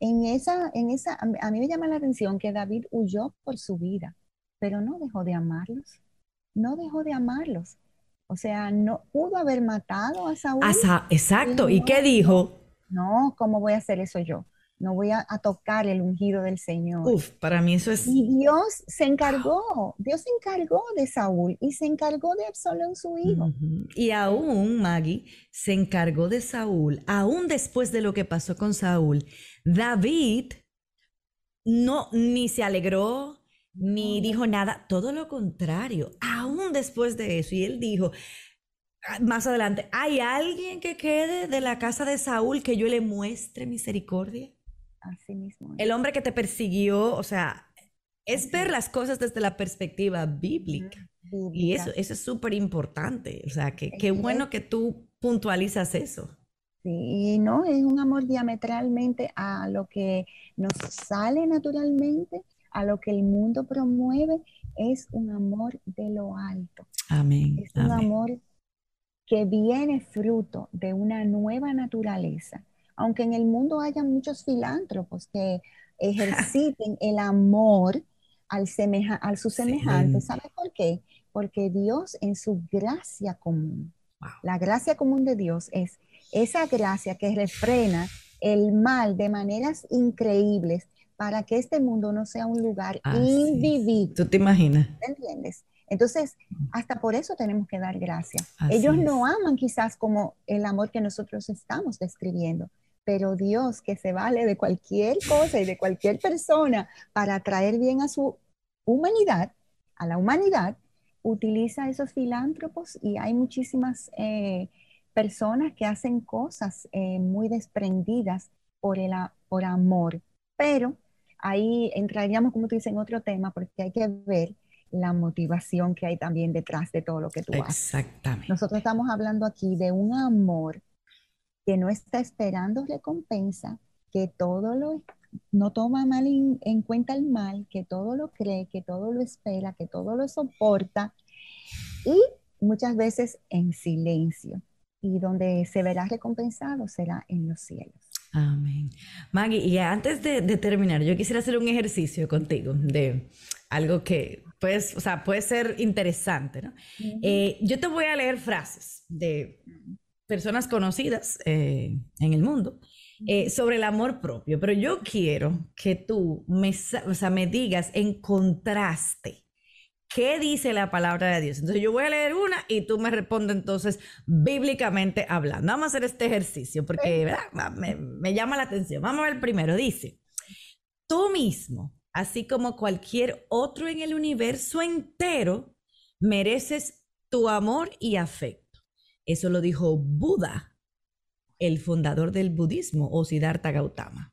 en esa, en esa, a mí me llama la atención que David huyó por su vida, pero no dejó de amarlos. No dejó de amarlos. O sea, no pudo haber matado a Saúl. exacto. ¿Y qué dijo? No, ¿cómo voy a hacer eso yo? No voy a, tocar el ungido del Señor. Uf, para mí eso es... Y Dios se encargó, Dios se encargó de Saúl y se encargó de Absalón su hijo. Y aún, Maggie, se encargó de Saúl, aún después de lo que pasó con Saúl, David no, ni se alegró, ni dijo nada, todo lo contrario, aún después de eso. Y él dijo, ah, más adelante, ¿hay alguien que quede de la casa de Saúl que yo le muestre misericordia? Mismo. El hombre que te persiguió, o sea, es ver las cosas desde la perspectiva bíblica. Y eso, eso es súper importante. O sea, que qué bueno que tú puntualizas eso. Sí, no, es un amor diametralmente a lo que nos sale naturalmente, a lo que el mundo promueve, es un amor de lo alto. Amén. Es un amor que viene fruto de una nueva naturaleza aunque en el mundo haya muchos filántropos que ejerciten el amor al, semeja, al su semejante, ¿sabes por qué? Porque Dios en su gracia común, la gracia común de Dios es esa gracia que refrena el mal de maneras increíbles para que este mundo no sea un lugar invivible. ¿Tú te imaginas? ¿Entiendes? Entonces, hasta por eso tenemos que dar gracias. Ellos no aman quizás como el amor que nosotros estamos describiendo, pero Dios que se vale de cualquier cosa y de cualquier persona para traer bien a su humanidad, a la humanidad, utiliza esos filántropos y hay muchísimas eh, personas que hacen cosas eh, muy desprendidas por, el, por amor, pero ahí entraríamos, como tú dices, en otro tema porque hay que ver la motivación que hay también detrás de todo lo que tú haces. Exactamente. Nosotros estamos hablando aquí de un amor que no está esperando recompensa, que todo lo no toma mal en, cuenta el mal, que todo lo cree, que todo lo espera, que todo lo soporta y muchas veces en silencio. Y donde se verá recompensado será en los cielos. Amén. Maggie, y antes de, terminar, yo quisiera hacer un ejercicio contigo de algo que pues, o sea, puede ser interesante. ¿no? Eh, yo te voy a leer frases de personas conocidas eh, en el mundo eh, sobre el amor propio, pero yo quiero que tú me, me digas en contraste. ¿Qué dice la palabra de Dios? Entonces yo voy a leer una y tú me respondes entonces bíblicamente hablando. Vamos a hacer este ejercicio porque Me, me, llama la atención. Vamos a ver primero. Dice, tú mismo, así como cualquier otro en el universo entero, mereces tu amor y afecto. Eso lo dijo Buda, el fundador del budismo, o Siddhartha Gautama.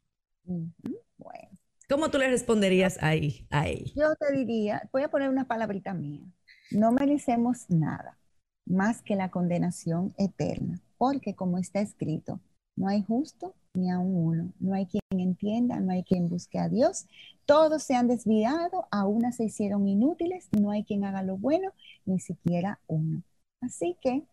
¿Cómo tú le responderías ahí, a él? Yo te diría, voy a poner una palabrita mía. No merecemos nada más que la condenación eterna, porque como está escrito, no hay justo ni a uno, no hay quien entienda, no hay quien busque a Dios, todos se han desviado, a una se hicieron inútiles, no hay quien haga lo bueno, ni siquiera uno. Así que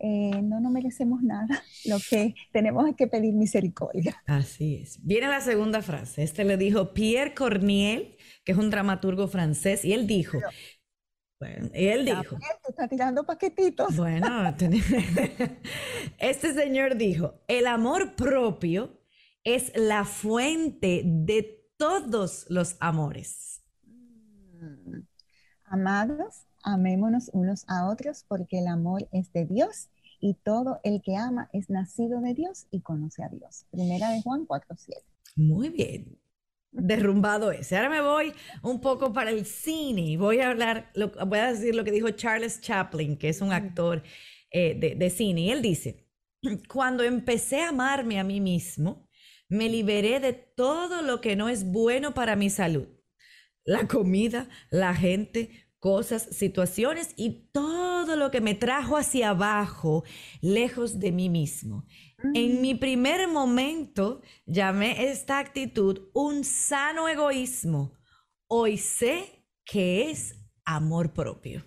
eh, no nos merecemos nada, lo que tenemos es que pedir misericordia. Así es. Viene la segunda frase, este le dijo Pierre Corniel, que es un dramaturgo francés, y él dijo, bueno, y él dijo. está tirando paquetitos. Bueno, este señor dijo: el amor propio es la fuente de todos los amores. Mm. Amados, amémonos unos a otros porque el amor es de Dios y todo el que ama es nacido de Dios y conoce a Dios. Primera de Juan 4:7. Muy bien derrumbado ese. Ahora me voy un poco para el cine voy a hablar, voy a decir lo que dijo Charles Chaplin, que es un actor eh, de, de cine. Y él dice, cuando empecé a amarme a mí mismo, me liberé de todo lo que no es bueno para mi salud. La comida, la gente, cosas, situaciones y todo lo que me trajo hacia abajo, lejos de mí mismo. En mi primer momento llamé esta actitud un sano egoísmo. Hoy sé que es amor propio.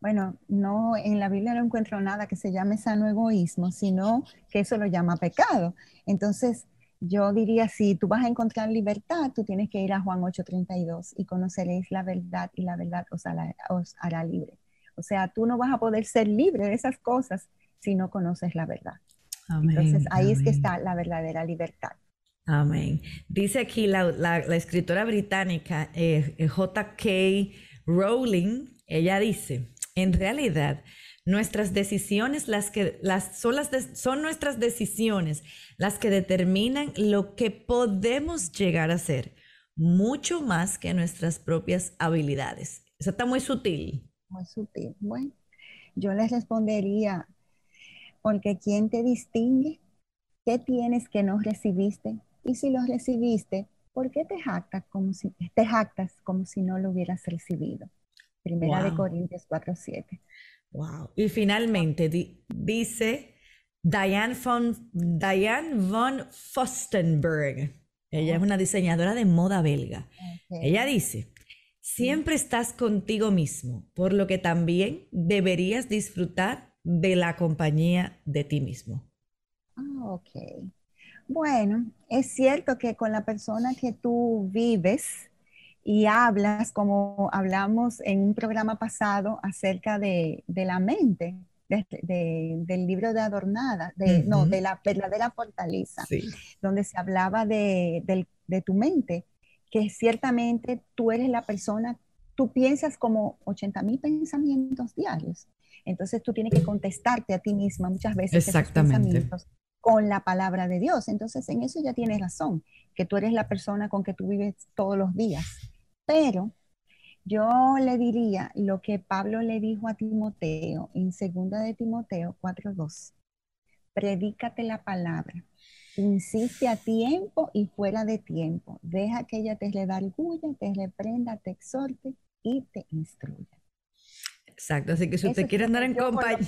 Bueno, no, en la Biblia no encuentro nada que se llame sano egoísmo, sino que eso lo llama pecado. Entonces, yo diría, si tú vas a encontrar libertad, tú tienes que ir a Juan 8:32 y conoceréis la verdad y la verdad os hará, os hará libre. O sea, tú no vas a poder ser libre de esas cosas si no conoces la verdad. Entonces ahí es que está la verdadera libertad. Amén. Dice aquí la, escritora británica eh, eh J.K. Rowling, ella dice, en realidad, nuestras decisiones, las que las son, las son nuestras decisiones las que determinan lo que podemos llegar a ser, mucho más que nuestras propias habilidades. Eso está muy sutil. Muy sutil. Bueno, yo les respondería, porque ¿quién te distingue? ¿Qué tienes que no recibiste? Y si lo recibiste, ¿por qué te jactas como si, te jactas como si no lo hubieras recibido? Primera de Corintios 4:7. Wow. Y finalmente dice Diane von, Diane von Fostenberg. Ella es una diseñadora de moda belga. Ella dice, siempre estás contigo mismo, por lo que también deberías disfrutar de la compañía de ti mismo. Ah, ok. Bueno, es cierto que con la persona que tú vives y hablas, como hablamos en un programa pasado acerca de, la mente, del libro de Adornada, de, no, de la verdadera fortaleza, donde se hablaba de, tu mente, que ciertamente tú eres la persona, tú piensas como 80 mil pensamientos diarios. Entonces tú tienes que contestarte a ti misma muchas veces Exactamente. Con la palabra de Dios. Entonces en eso ya tienes razón, que tú eres la persona con que tú vives todos los días. Pero yo le diría lo que Pablo le dijo a Timoteo en segunda de Timoteo 4:2. Predícate la palabra. Insiste a tiempo y fuera de tiempo. Deja que ella te redarguya, te reprenda, te exhorte y te instruya. Exacto, así que si usted quiere andar en compañía,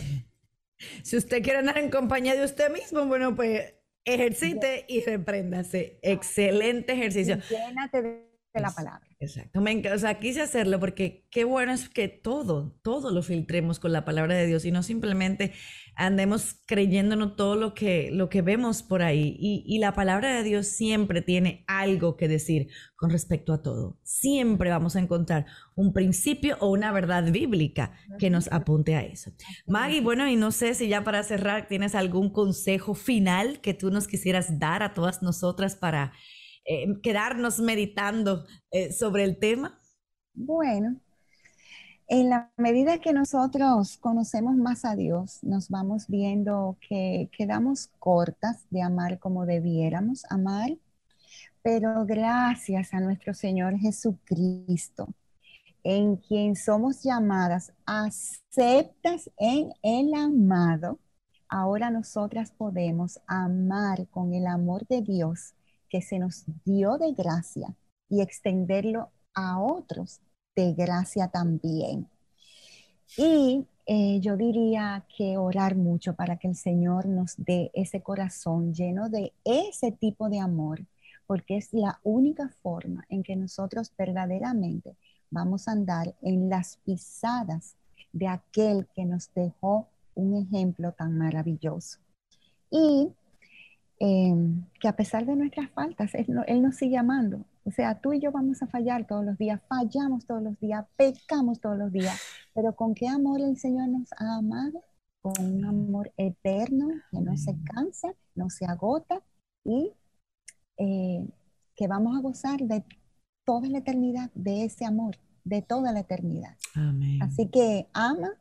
si usted quiere andar en compañía de usted mismo, bueno, pues ejercite y repréndase. Excelente ejercicio. Llénate de la palabra. Exacto. o sea, quise hacerlo porque qué bueno es que todo, todo lo filtremos con la palabra de Dios y no simplemente andemos creyéndonos todo lo que, lo que vemos por ahí. Y, la palabra de Dios siempre tiene algo que decir con respecto a todo. Siempre vamos a encontrar un principio o una verdad bíblica que nos apunte a eso. Maggie, bueno, y no sé si ya para cerrar tienes algún consejo final que tú nos quisieras dar a todas nosotras para eh, quedarnos meditando eh, sobre el tema. Bueno, en la medida que nosotros conocemos más a Dios, nos vamos viendo que quedamos cortas de amar como debiéramos amar, Pero gracias a nuestro Señor Jesucristo, en quien somos llamadas aceptas en el amado, ahora nosotras podemos amar con el amor de Dios que se nos dio de gracia y extenderlo a otros de gracia también. Y eh, yo diría que orar mucho para que el Señor nos dé ese corazón lleno de ese tipo de amor, porque es la única forma en que nosotros verdaderamente vamos a andar en las pisadas de aquel que nos dejó un ejemplo tan maravilloso. Y em, que a pesar de nuestras faltas, él, él, nos sigue amando. O sea, tú y yo vamos a fallar todos los días, fallamos todos los días, pecamos todos los días, pero con qué amor el Señor nos ha amado, con un amor eterno que no se cansa, no se agota y eh, que vamos a gozar de toda la eternidad de ese amor, de toda la eternidad. Así que ama,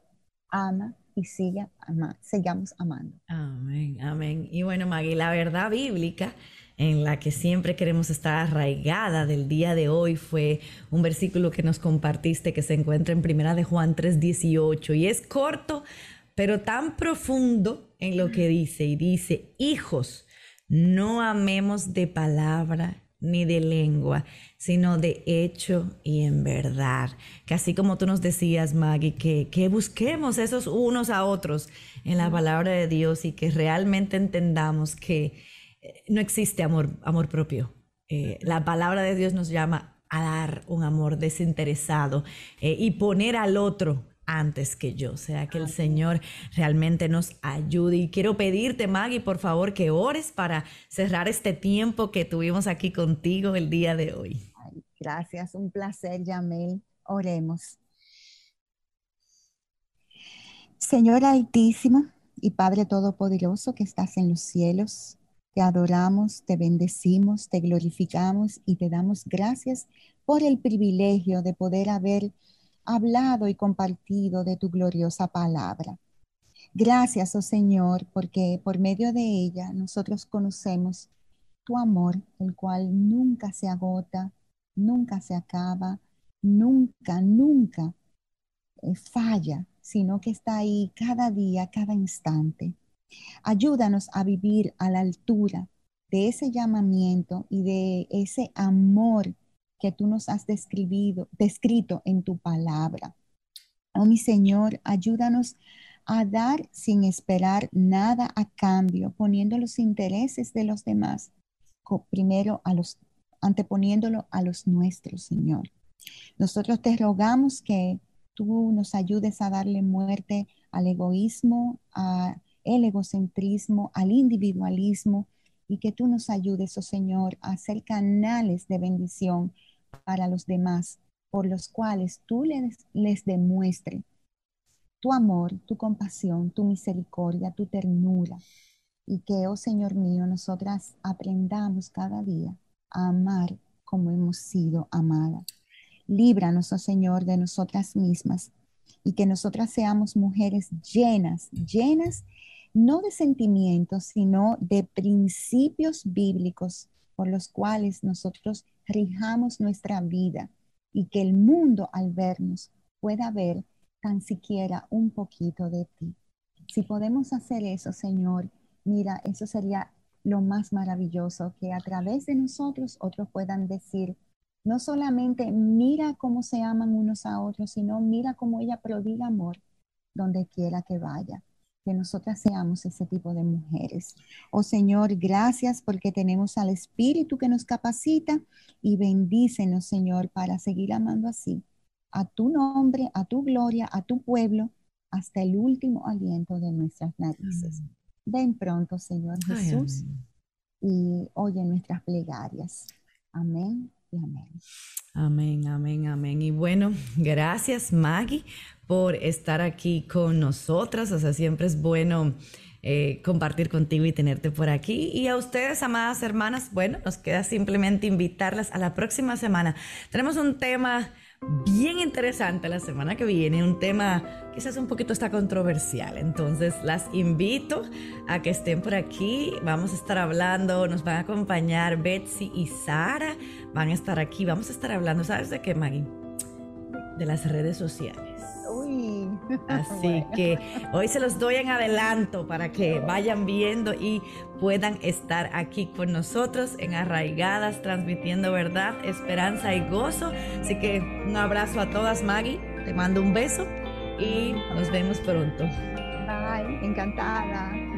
ama y siga ama, sigamos amando. Amén, amén. Y bueno, Maggie, la verdad bíblica en la que siempre queremos estar arraigada del día de hoy fue un versículo que nos compartiste que se encuentra en Primera de Juan 3:18 y es corto, pero tan profundo en lo que dice y dice, "Hijos, no amemos de palabra ni de lengua, sino de hecho y en verdad. Que así como tú nos decías, Maggie, que, que busquemos esos unos a otros en la palabra de Dios y que realmente entendamos que eh, no existe amor, amor propio. Eh, la palabra de Dios nos llama a dar un amor desinteresado eh, y poner al otro antes que yo. O sea, que el Señor realmente nos ayude. Y quiero pedirte, Maggie, por favor, que ores para cerrar este tiempo que tuvimos aquí contigo el día de hoy. gracias, un placer, Yamel. Oremos. Señor Altísimo y Padre Todopoderoso que estás en los cielos, te adoramos, te bendecimos, te glorificamos y te damos gracias por el privilegio de poder haber hablado y compartido de tu gloriosa palabra. Gracias, oh Señor, porque por medio de ella nosotros conocemos tu amor, el cual nunca se agota, nunca se acaba, nunca, nunca eh, falla, sino que está ahí cada día, cada instante. Ayúdanos a vivir a la altura de ese llamamiento y de ese amor que tú nos has describido, descrito en tu palabra. Oh mi Señor, ayúdanos a dar sin esperar nada a cambio, poniendo los intereses de los demás primero a los anteponiéndolo a los nuestros, Señor. Nosotros te rogamos que tú nos ayudes a darle muerte al egoísmo, a el egocentrismo, al individualismo y que tú nos ayudes, oh Señor, a ser canales de bendición para los demás, por los cuales tú les, les demuestres tu amor, tu compasión, tu misericordia, tu ternura. Y que, oh Señor mío, nosotras aprendamos cada día a amar como hemos sido amadas. Líbranos, oh Señor, de nosotras mismas y que nosotras seamos mujeres llenas, llenas no de sentimientos, sino de principios bíblicos por los cuales nosotros rijamos nuestra vida y que el mundo al vernos pueda ver tan siquiera un poquito de ti. Si podemos hacer eso, Señor, mira, eso sería lo más maravilloso, que a través de nosotros otros puedan decir, no solamente mira cómo se aman unos a otros, sino mira cómo ella prodiga amor donde quiera que vaya que nosotras seamos ese tipo de mujeres. Oh Señor, gracias porque tenemos al Espíritu que nos capacita y bendícenos, Señor, para seguir amando así a tu nombre, a tu gloria, a tu pueblo, hasta el último aliento de nuestras narices. Ven pronto, Señor Jesús, y oye nuestras plegarias. Amén y amén. Amén, amén, amén. Y bueno, gracias Maggie por estar aquí con nosotras. O sea, siempre es bueno eh, compartir contigo y tenerte por aquí. Y a ustedes, amadas hermanas, bueno, nos queda simplemente invitarlas a la próxima semana. Tenemos un tema bien interesante la semana que viene, un tema quizás un poquito está controversial. Entonces las invito a que estén por aquí. Vamos a estar hablando, nos van a acompañar Betsy y Sara. Van a estar aquí, vamos a estar hablando, ¿sabes de qué, Maggie? De las redes sociales. Así que hoy se los doy en adelanto para que vayan viendo y puedan estar aquí con nosotros en Arraigadas, transmitiendo verdad, esperanza y gozo. Así que un abrazo a todas, Maggie. Te mando un beso y nos vemos pronto. Bye, encantada.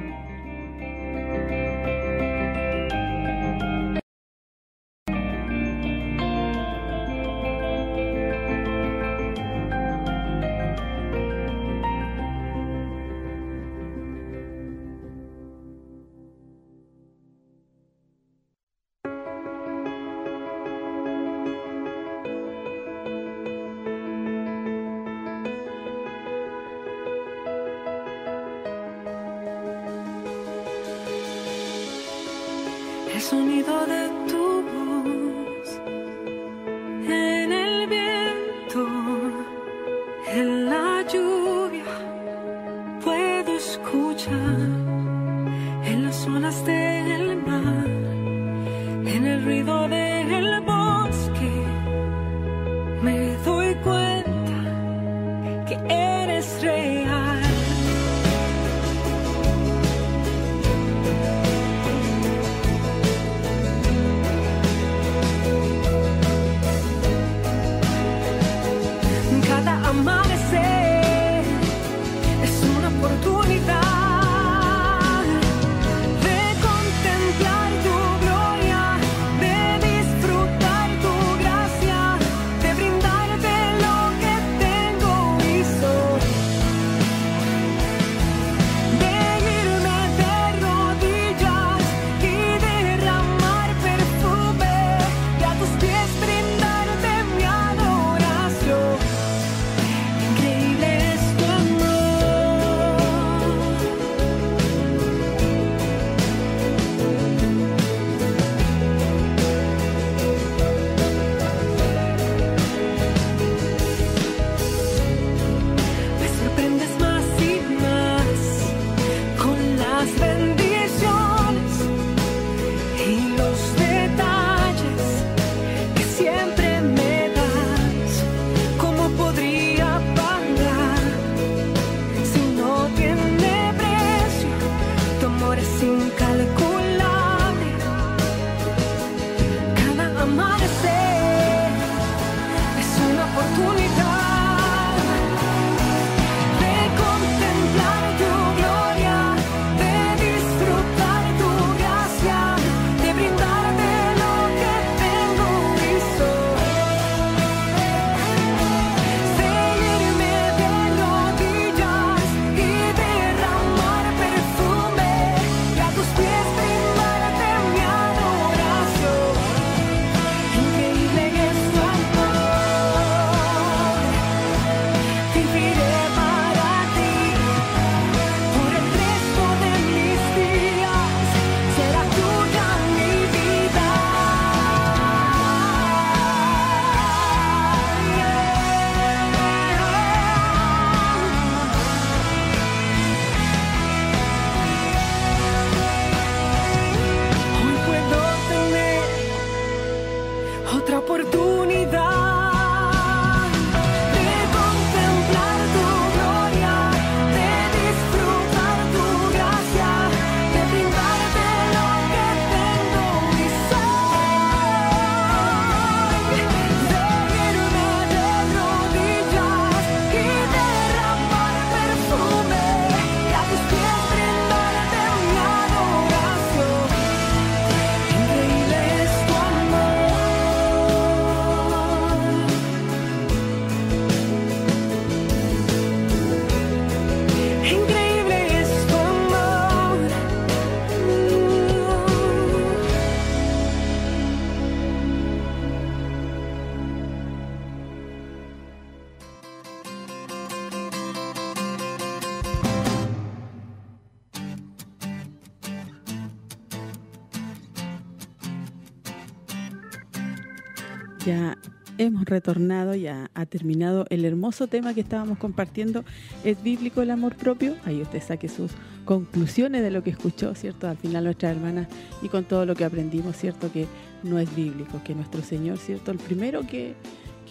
Retornado, ya ha terminado el hermoso tema que estábamos compartiendo. ¿Es bíblico el amor propio? Ahí usted saque sus conclusiones de lo que escuchó, ¿cierto? Al final nuestra hermana y con todo lo que aprendimos, ¿cierto? Que no es bíblico, que nuestro Señor, ¿cierto? El primero que,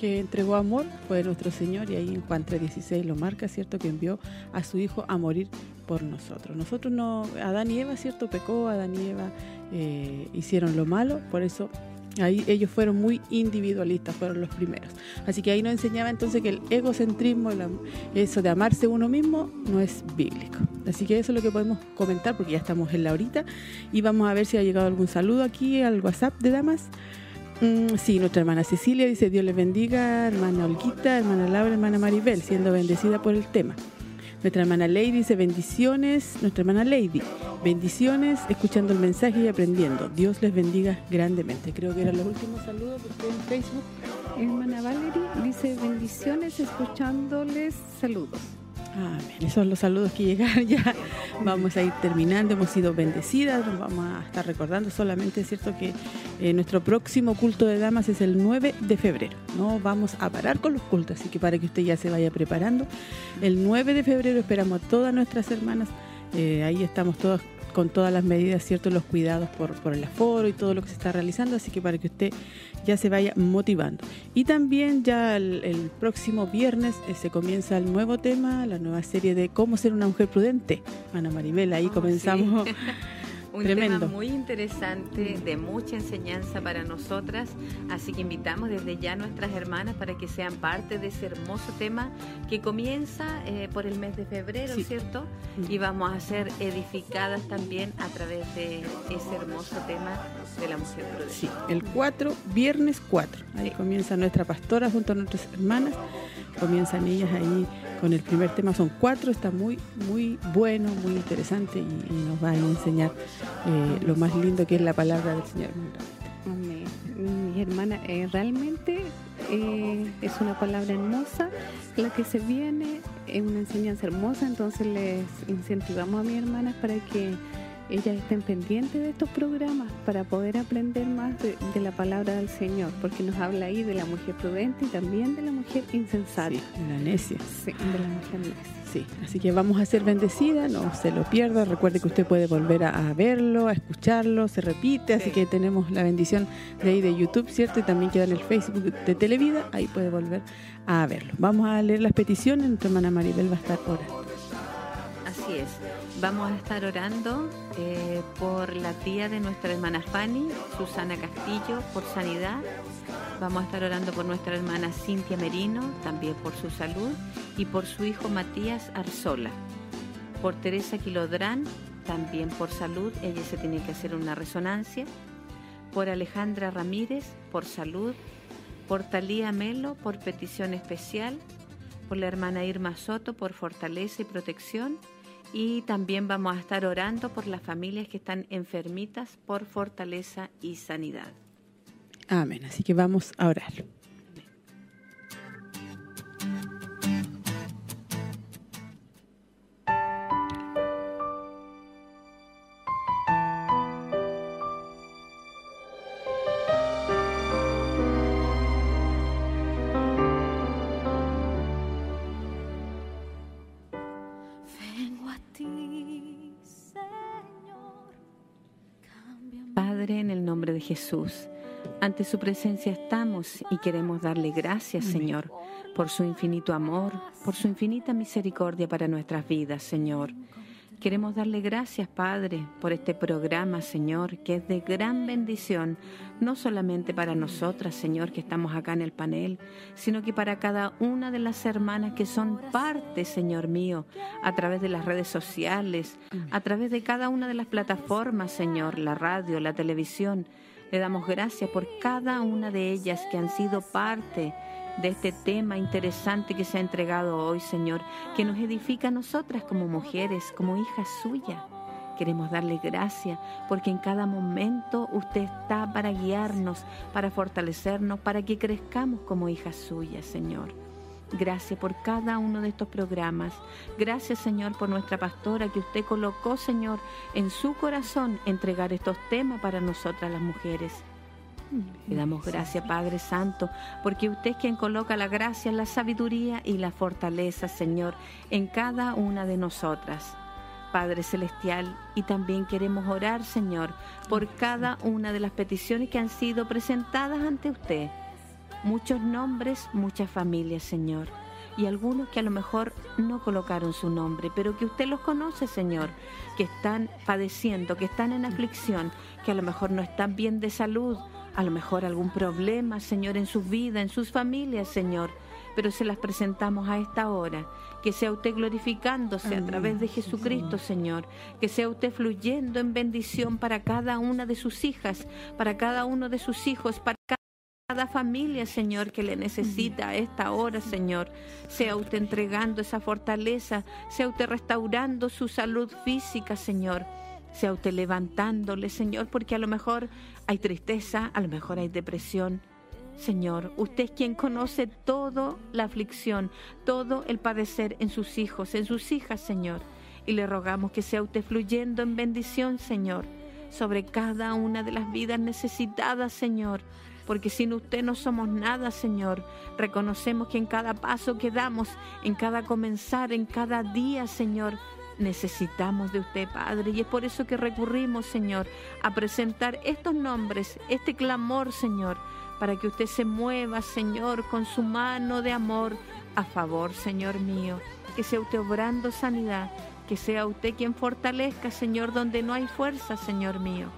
que entregó amor fue nuestro Señor y ahí en Juan 3.16 lo marca, ¿cierto? Que envió a su Hijo a morir por nosotros. Nosotros no, Adán y Eva, ¿cierto? Pecó, Adán y Eva eh, hicieron lo malo, por eso Ahí ellos fueron muy individualistas, fueron los primeros. Así que ahí nos enseñaba entonces que el egocentrismo, eso de amarse uno mismo, no es bíblico. Así que eso es lo que podemos comentar porque ya estamos en la horita y vamos a ver si ha llegado algún saludo aquí al WhatsApp de Damas. Mm, sí, nuestra hermana Cecilia dice, Dios les bendiga, hermana Olguita, hermana Laura, hermana Maribel, siendo bendecida por el tema. Nuestra hermana Lady dice bendiciones. Nuestra hermana Lady, bendiciones, escuchando el mensaje y aprendiendo. Dios les bendiga grandemente. Creo que eran los últimos saludos que en Facebook. Hermana Valerie dice bendiciones, escuchándoles saludos. Amén. Esos son los saludos que llegaron ya. Vamos a ir terminando. Hemos sido bendecidas. Nos vamos a estar recordando. Solamente es cierto que eh, nuestro próximo culto de damas es el 9 de febrero. No vamos a parar con los cultos. Así que para que usted ya se vaya preparando. El 9 de febrero esperamos a todas nuestras hermanas. Eh, ahí estamos todas con todas las medidas, ¿cierto? Los cuidados por, por el aforo y todo lo que se está realizando. Así que para que usted ya se vaya motivando. Y también ya el, próximo viernes eh, se comienza el nuevo tema, la nueva serie de cómo ser una mujer prudente. Ana Maribel, ahí oh, comenzamos. Un tema muy interesante, de mucha enseñanza para nosotras, así que invitamos desde ya a nuestras hermanas para que sean parte de ese hermoso tema que comienza eh, por el mes de febrero, ¿cierto? Y vamos a ser edificadas también a través de ese hermoso tema de la mujer prudente. Sí, el 4, viernes 4, ahí comienza nuestra pastora junto a nuestras hermanas, comienzan ellas ahí con el primer tema. Son cuatro, está muy, muy bueno, muy interesante y, nos va a enseñar eh, lo más lindo que es la palabra del Señor. Mi hermana, eh, realmente eh, es una palabra hermosa la que se viene, es una enseñanza hermosa, entonces les incentivamos a mi hermana para que ellas estén pendientes de estos programas para poder aprender más de, la palabra del Señor, porque nos habla ahí de la mujer prudente y también de la mujer insensata. de la necia. Sí, de la mujer necia. Sí, así que vamos a ser bendecidas, no se lo pierda. Recuerde que usted puede volver a, verlo, a escucharlo, se repite, así que tenemos la bendición de ahí de YouTube, ¿cierto? Y también queda en el Facebook de Televida, ahí puede volver a verlo. Vamos a leer las peticiones, nuestra hermana Maribel va a estar orando. Vamos a estar orando eh, por la tía de nuestra hermana Fanny, Susana Castillo, por sanidad. Vamos a estar orando por nuestra hermana Cintia Merino, también por su salud, y por su hijo Matías Arzola. Por Teresa Quilodrán, también por salud, ella se tiene que hacer una resonancia. Por Alejandra Ramírez, por salud. Por Talía Melo, por petición especial. Por la hermana Irma Soto, por fortaleza y protección y también vamos a estar orando por las familias que están enfermitas por fortaleza y sanidad. Amén. Así que vamos a orar. Jesús. Ante su presencia estamos y queremos darle gracias, Señor, por su infinito amor, por su infinita misericordia para nuestras vidas, Señor. Queremos darle gracias, Padre, por este programa, Señor, que es de gran bendición, no solamente para nosotras, Señor, que estamos acá en el panel, sino que para cada una de las hermanas que son parte, Señor mío, a través de las redes sociales, a través de cada una de las plataformas, Señor, la radio, la televisión. Le damos gracias por cada una de ellas que han sido parte de este tema interesante que se ha entregado hoy, Señor, que nos edifica a nosotras como mujeres, como hijas suyas. Queremos darle gracias porque en cada momento usted está para guiarnos, para fortalecernos, para que crezcamos como hijas suyas, Señor. Gracias por cada uno de estos programas. Gracias, Señor, por nuestra pastora que usted colocó, Señor, en su corazón entregar estos temas para nosotras las mujeres. Le damos gracias, Padre Santo, porque usted es quien coloca la gracia, la sabiduría y la fortaleza, Señor, en cada una de nosotras. Padre Celestial, y también queremos orar, Señor, por cada una de las peticiones que han sido presentadas ante usted. Muchos nombres, muchas familias, Señor y algunos que a lo mejor no colocaron su nombre, pero que usted los conoce, Señor, que están padeciendo, que están en aflicción, que a lo mejor no están bien de salud, a lo mejor algún problema, Señor, en su vida, en sus familias, Señor, pero se las presentamos a esta hora. Que sea usted glorificándose a través de Jesucristo, Señor. Que sea usted fluyendo en bendición para cada una de sus hijas, para cada uno de sus hijos, para cada cada familia, Señor, que le necesita a esta hora, Señor. Sea usted entregando esa fortaleza, sea usted restaurando su salud física, Señor. Sea usted levantándole, Señor, porque a lo mejor hay tristeza, a lo mejor hay depresión. Señor, usted es quien conoce toda la aflicción, todo el padecer en sus hijos, en sus hijas, Señor. Y le rogamos que sea usted fluyendo en bendición, Señor, sobre cada una de las vidas necesitadas, Señor porque sin usted no somos nada, Señor. Reconocemos que en cada paso que damos, en cada comenzar, en cada día, Señor, necesitamos de usted, Padre. Y es por eso que recurrimos, Señor, a presentar estos nombres, este clamor, Señor, para que usted se mueva, Señor, con su mano de amor a favor, Señor mío. Que sea usted obrando sanidad, que sea usted quien fortalezca, Señor, donde no hay fuerza, Señor mío.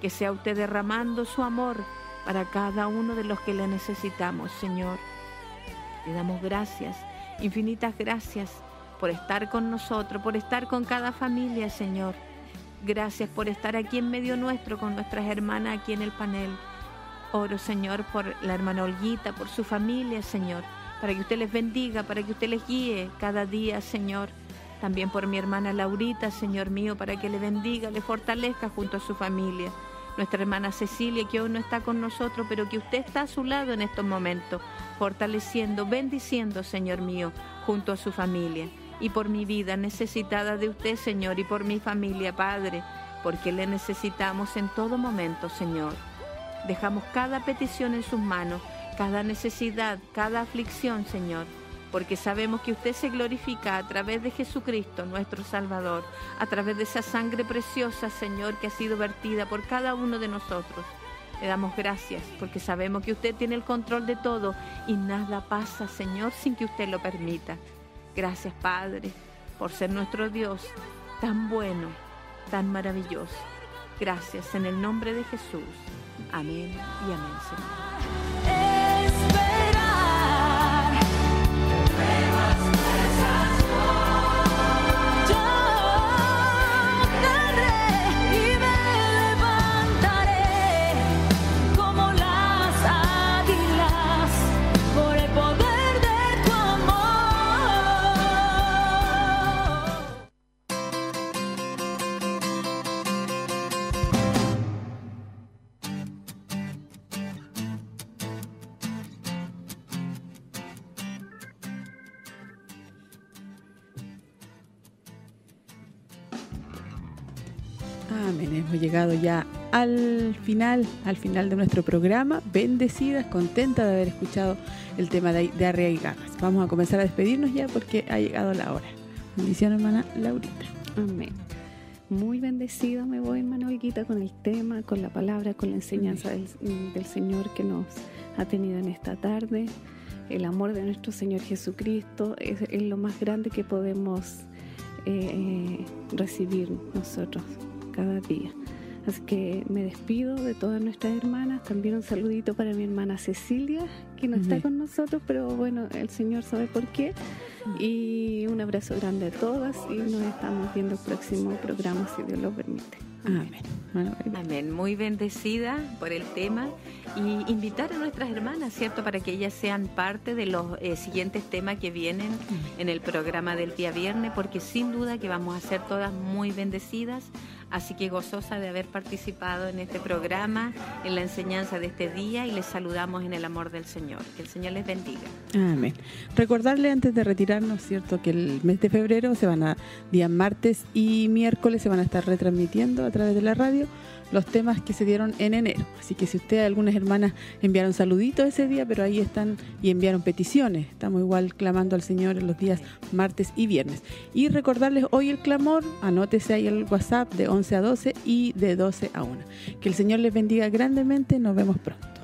Que sea usted derramando su amor para cada uno de los que le necesitamos, Señor. Le damos gracias, infinitas gracias por estar con nosotros, por estar con cada familia, Señor. Gracias por estar aquí en medio nuestro con nuestras hermanas aquí en el panel. Oro, Señor, por la hermana Olguita, por su familia, Señor, para que usted les bendiga, para que usted les guíe cada día, Señor. También por mi hermana Laurita, Señor mío, para que le bendiga, le fortalezca junto a su familia nuestra hermana Cecilia, que hoy no está con nosotros, pero que usted está a su lado en estos momentos, fortaleciendo, bendiciendo, Señor mío, junto a su familia. Y por mi vida necesitada de usted, Señor, y por mi familia, Padre, porque le necesitamos en todo momento, Señor. Dejamos cada petición en sus manos, cada necesidad, cada aflicción, Señor porque sabemos que usted se glorifica a través de Jesucristo, nuestro Salvador, a través de esa sangre preciosa, Señor, que ha sido vertida por cada uno de nosotros. Le damos gracias porque sabemos que usted tiene el control de todo y nada pasa, Señor, sin que usted lo permita. Gracias, Padre, por ser nuestro Dios tan bueno, tan maravilloso. Gracias en el nombre de Jesús. Amén y amén, Señor. Llegado ya al final, al final de nuestro programa. Bendecidas, contentas de haber escuchado el tema de, de Vamos a comenzar a despedirnos ya porque ha llegado la hora. Bendición, hermana Laurita. Amén. Muy bendecida me voy, hermana Olguita, con el tema, con la palabra, con la enseñanza del, Señor que nos ha tenido en esta tarde. El amor de nuestro Señor Jesucristo es, lo más grande que podemos eh, eh, recibir nosotros cada día. Así que me despido de todas nuestras hermanas. También un saludito para mi hermana Cecilia, que no está con nosotros, pero bueno, el Señor sabe por qué. Y un abrazo grande a todas y nos estamos viendo el próximo programa, si Dios lo permite. Amén. Amén. Muy bendecida por el tema y invitar a nuestras hermanas, ¿cierto? Para que ellas sean parte de los eh, siguientes temas que vienen en el programa del día viernes, porque sin duda que vamos a ser todas muy bendecidas Así que gozosa de haber participado en este programa, en la enseñanza de este día y les saludamos en el amor del Señor. Que el Señor les bendiga. Amén. Recordarle antes de retirarnos, cierto, que el mes de febrero se van a, días martes y miércoles se van a estar retransmitiendo a través de la radio los temas que se dieron en enero. Así que si ustedes, algunas hermanas, enviaron saluditos ese día, pero ahí están y enviaron peticiones. Estamos igual clamando al Señor en los días martes y viernes. Y recordarles hoy el clamor, anótese ahí el WhatsApp de 11 a 12 y de 12 a 1. Que el Señor les bendiga grandemente, nos vemos pronto.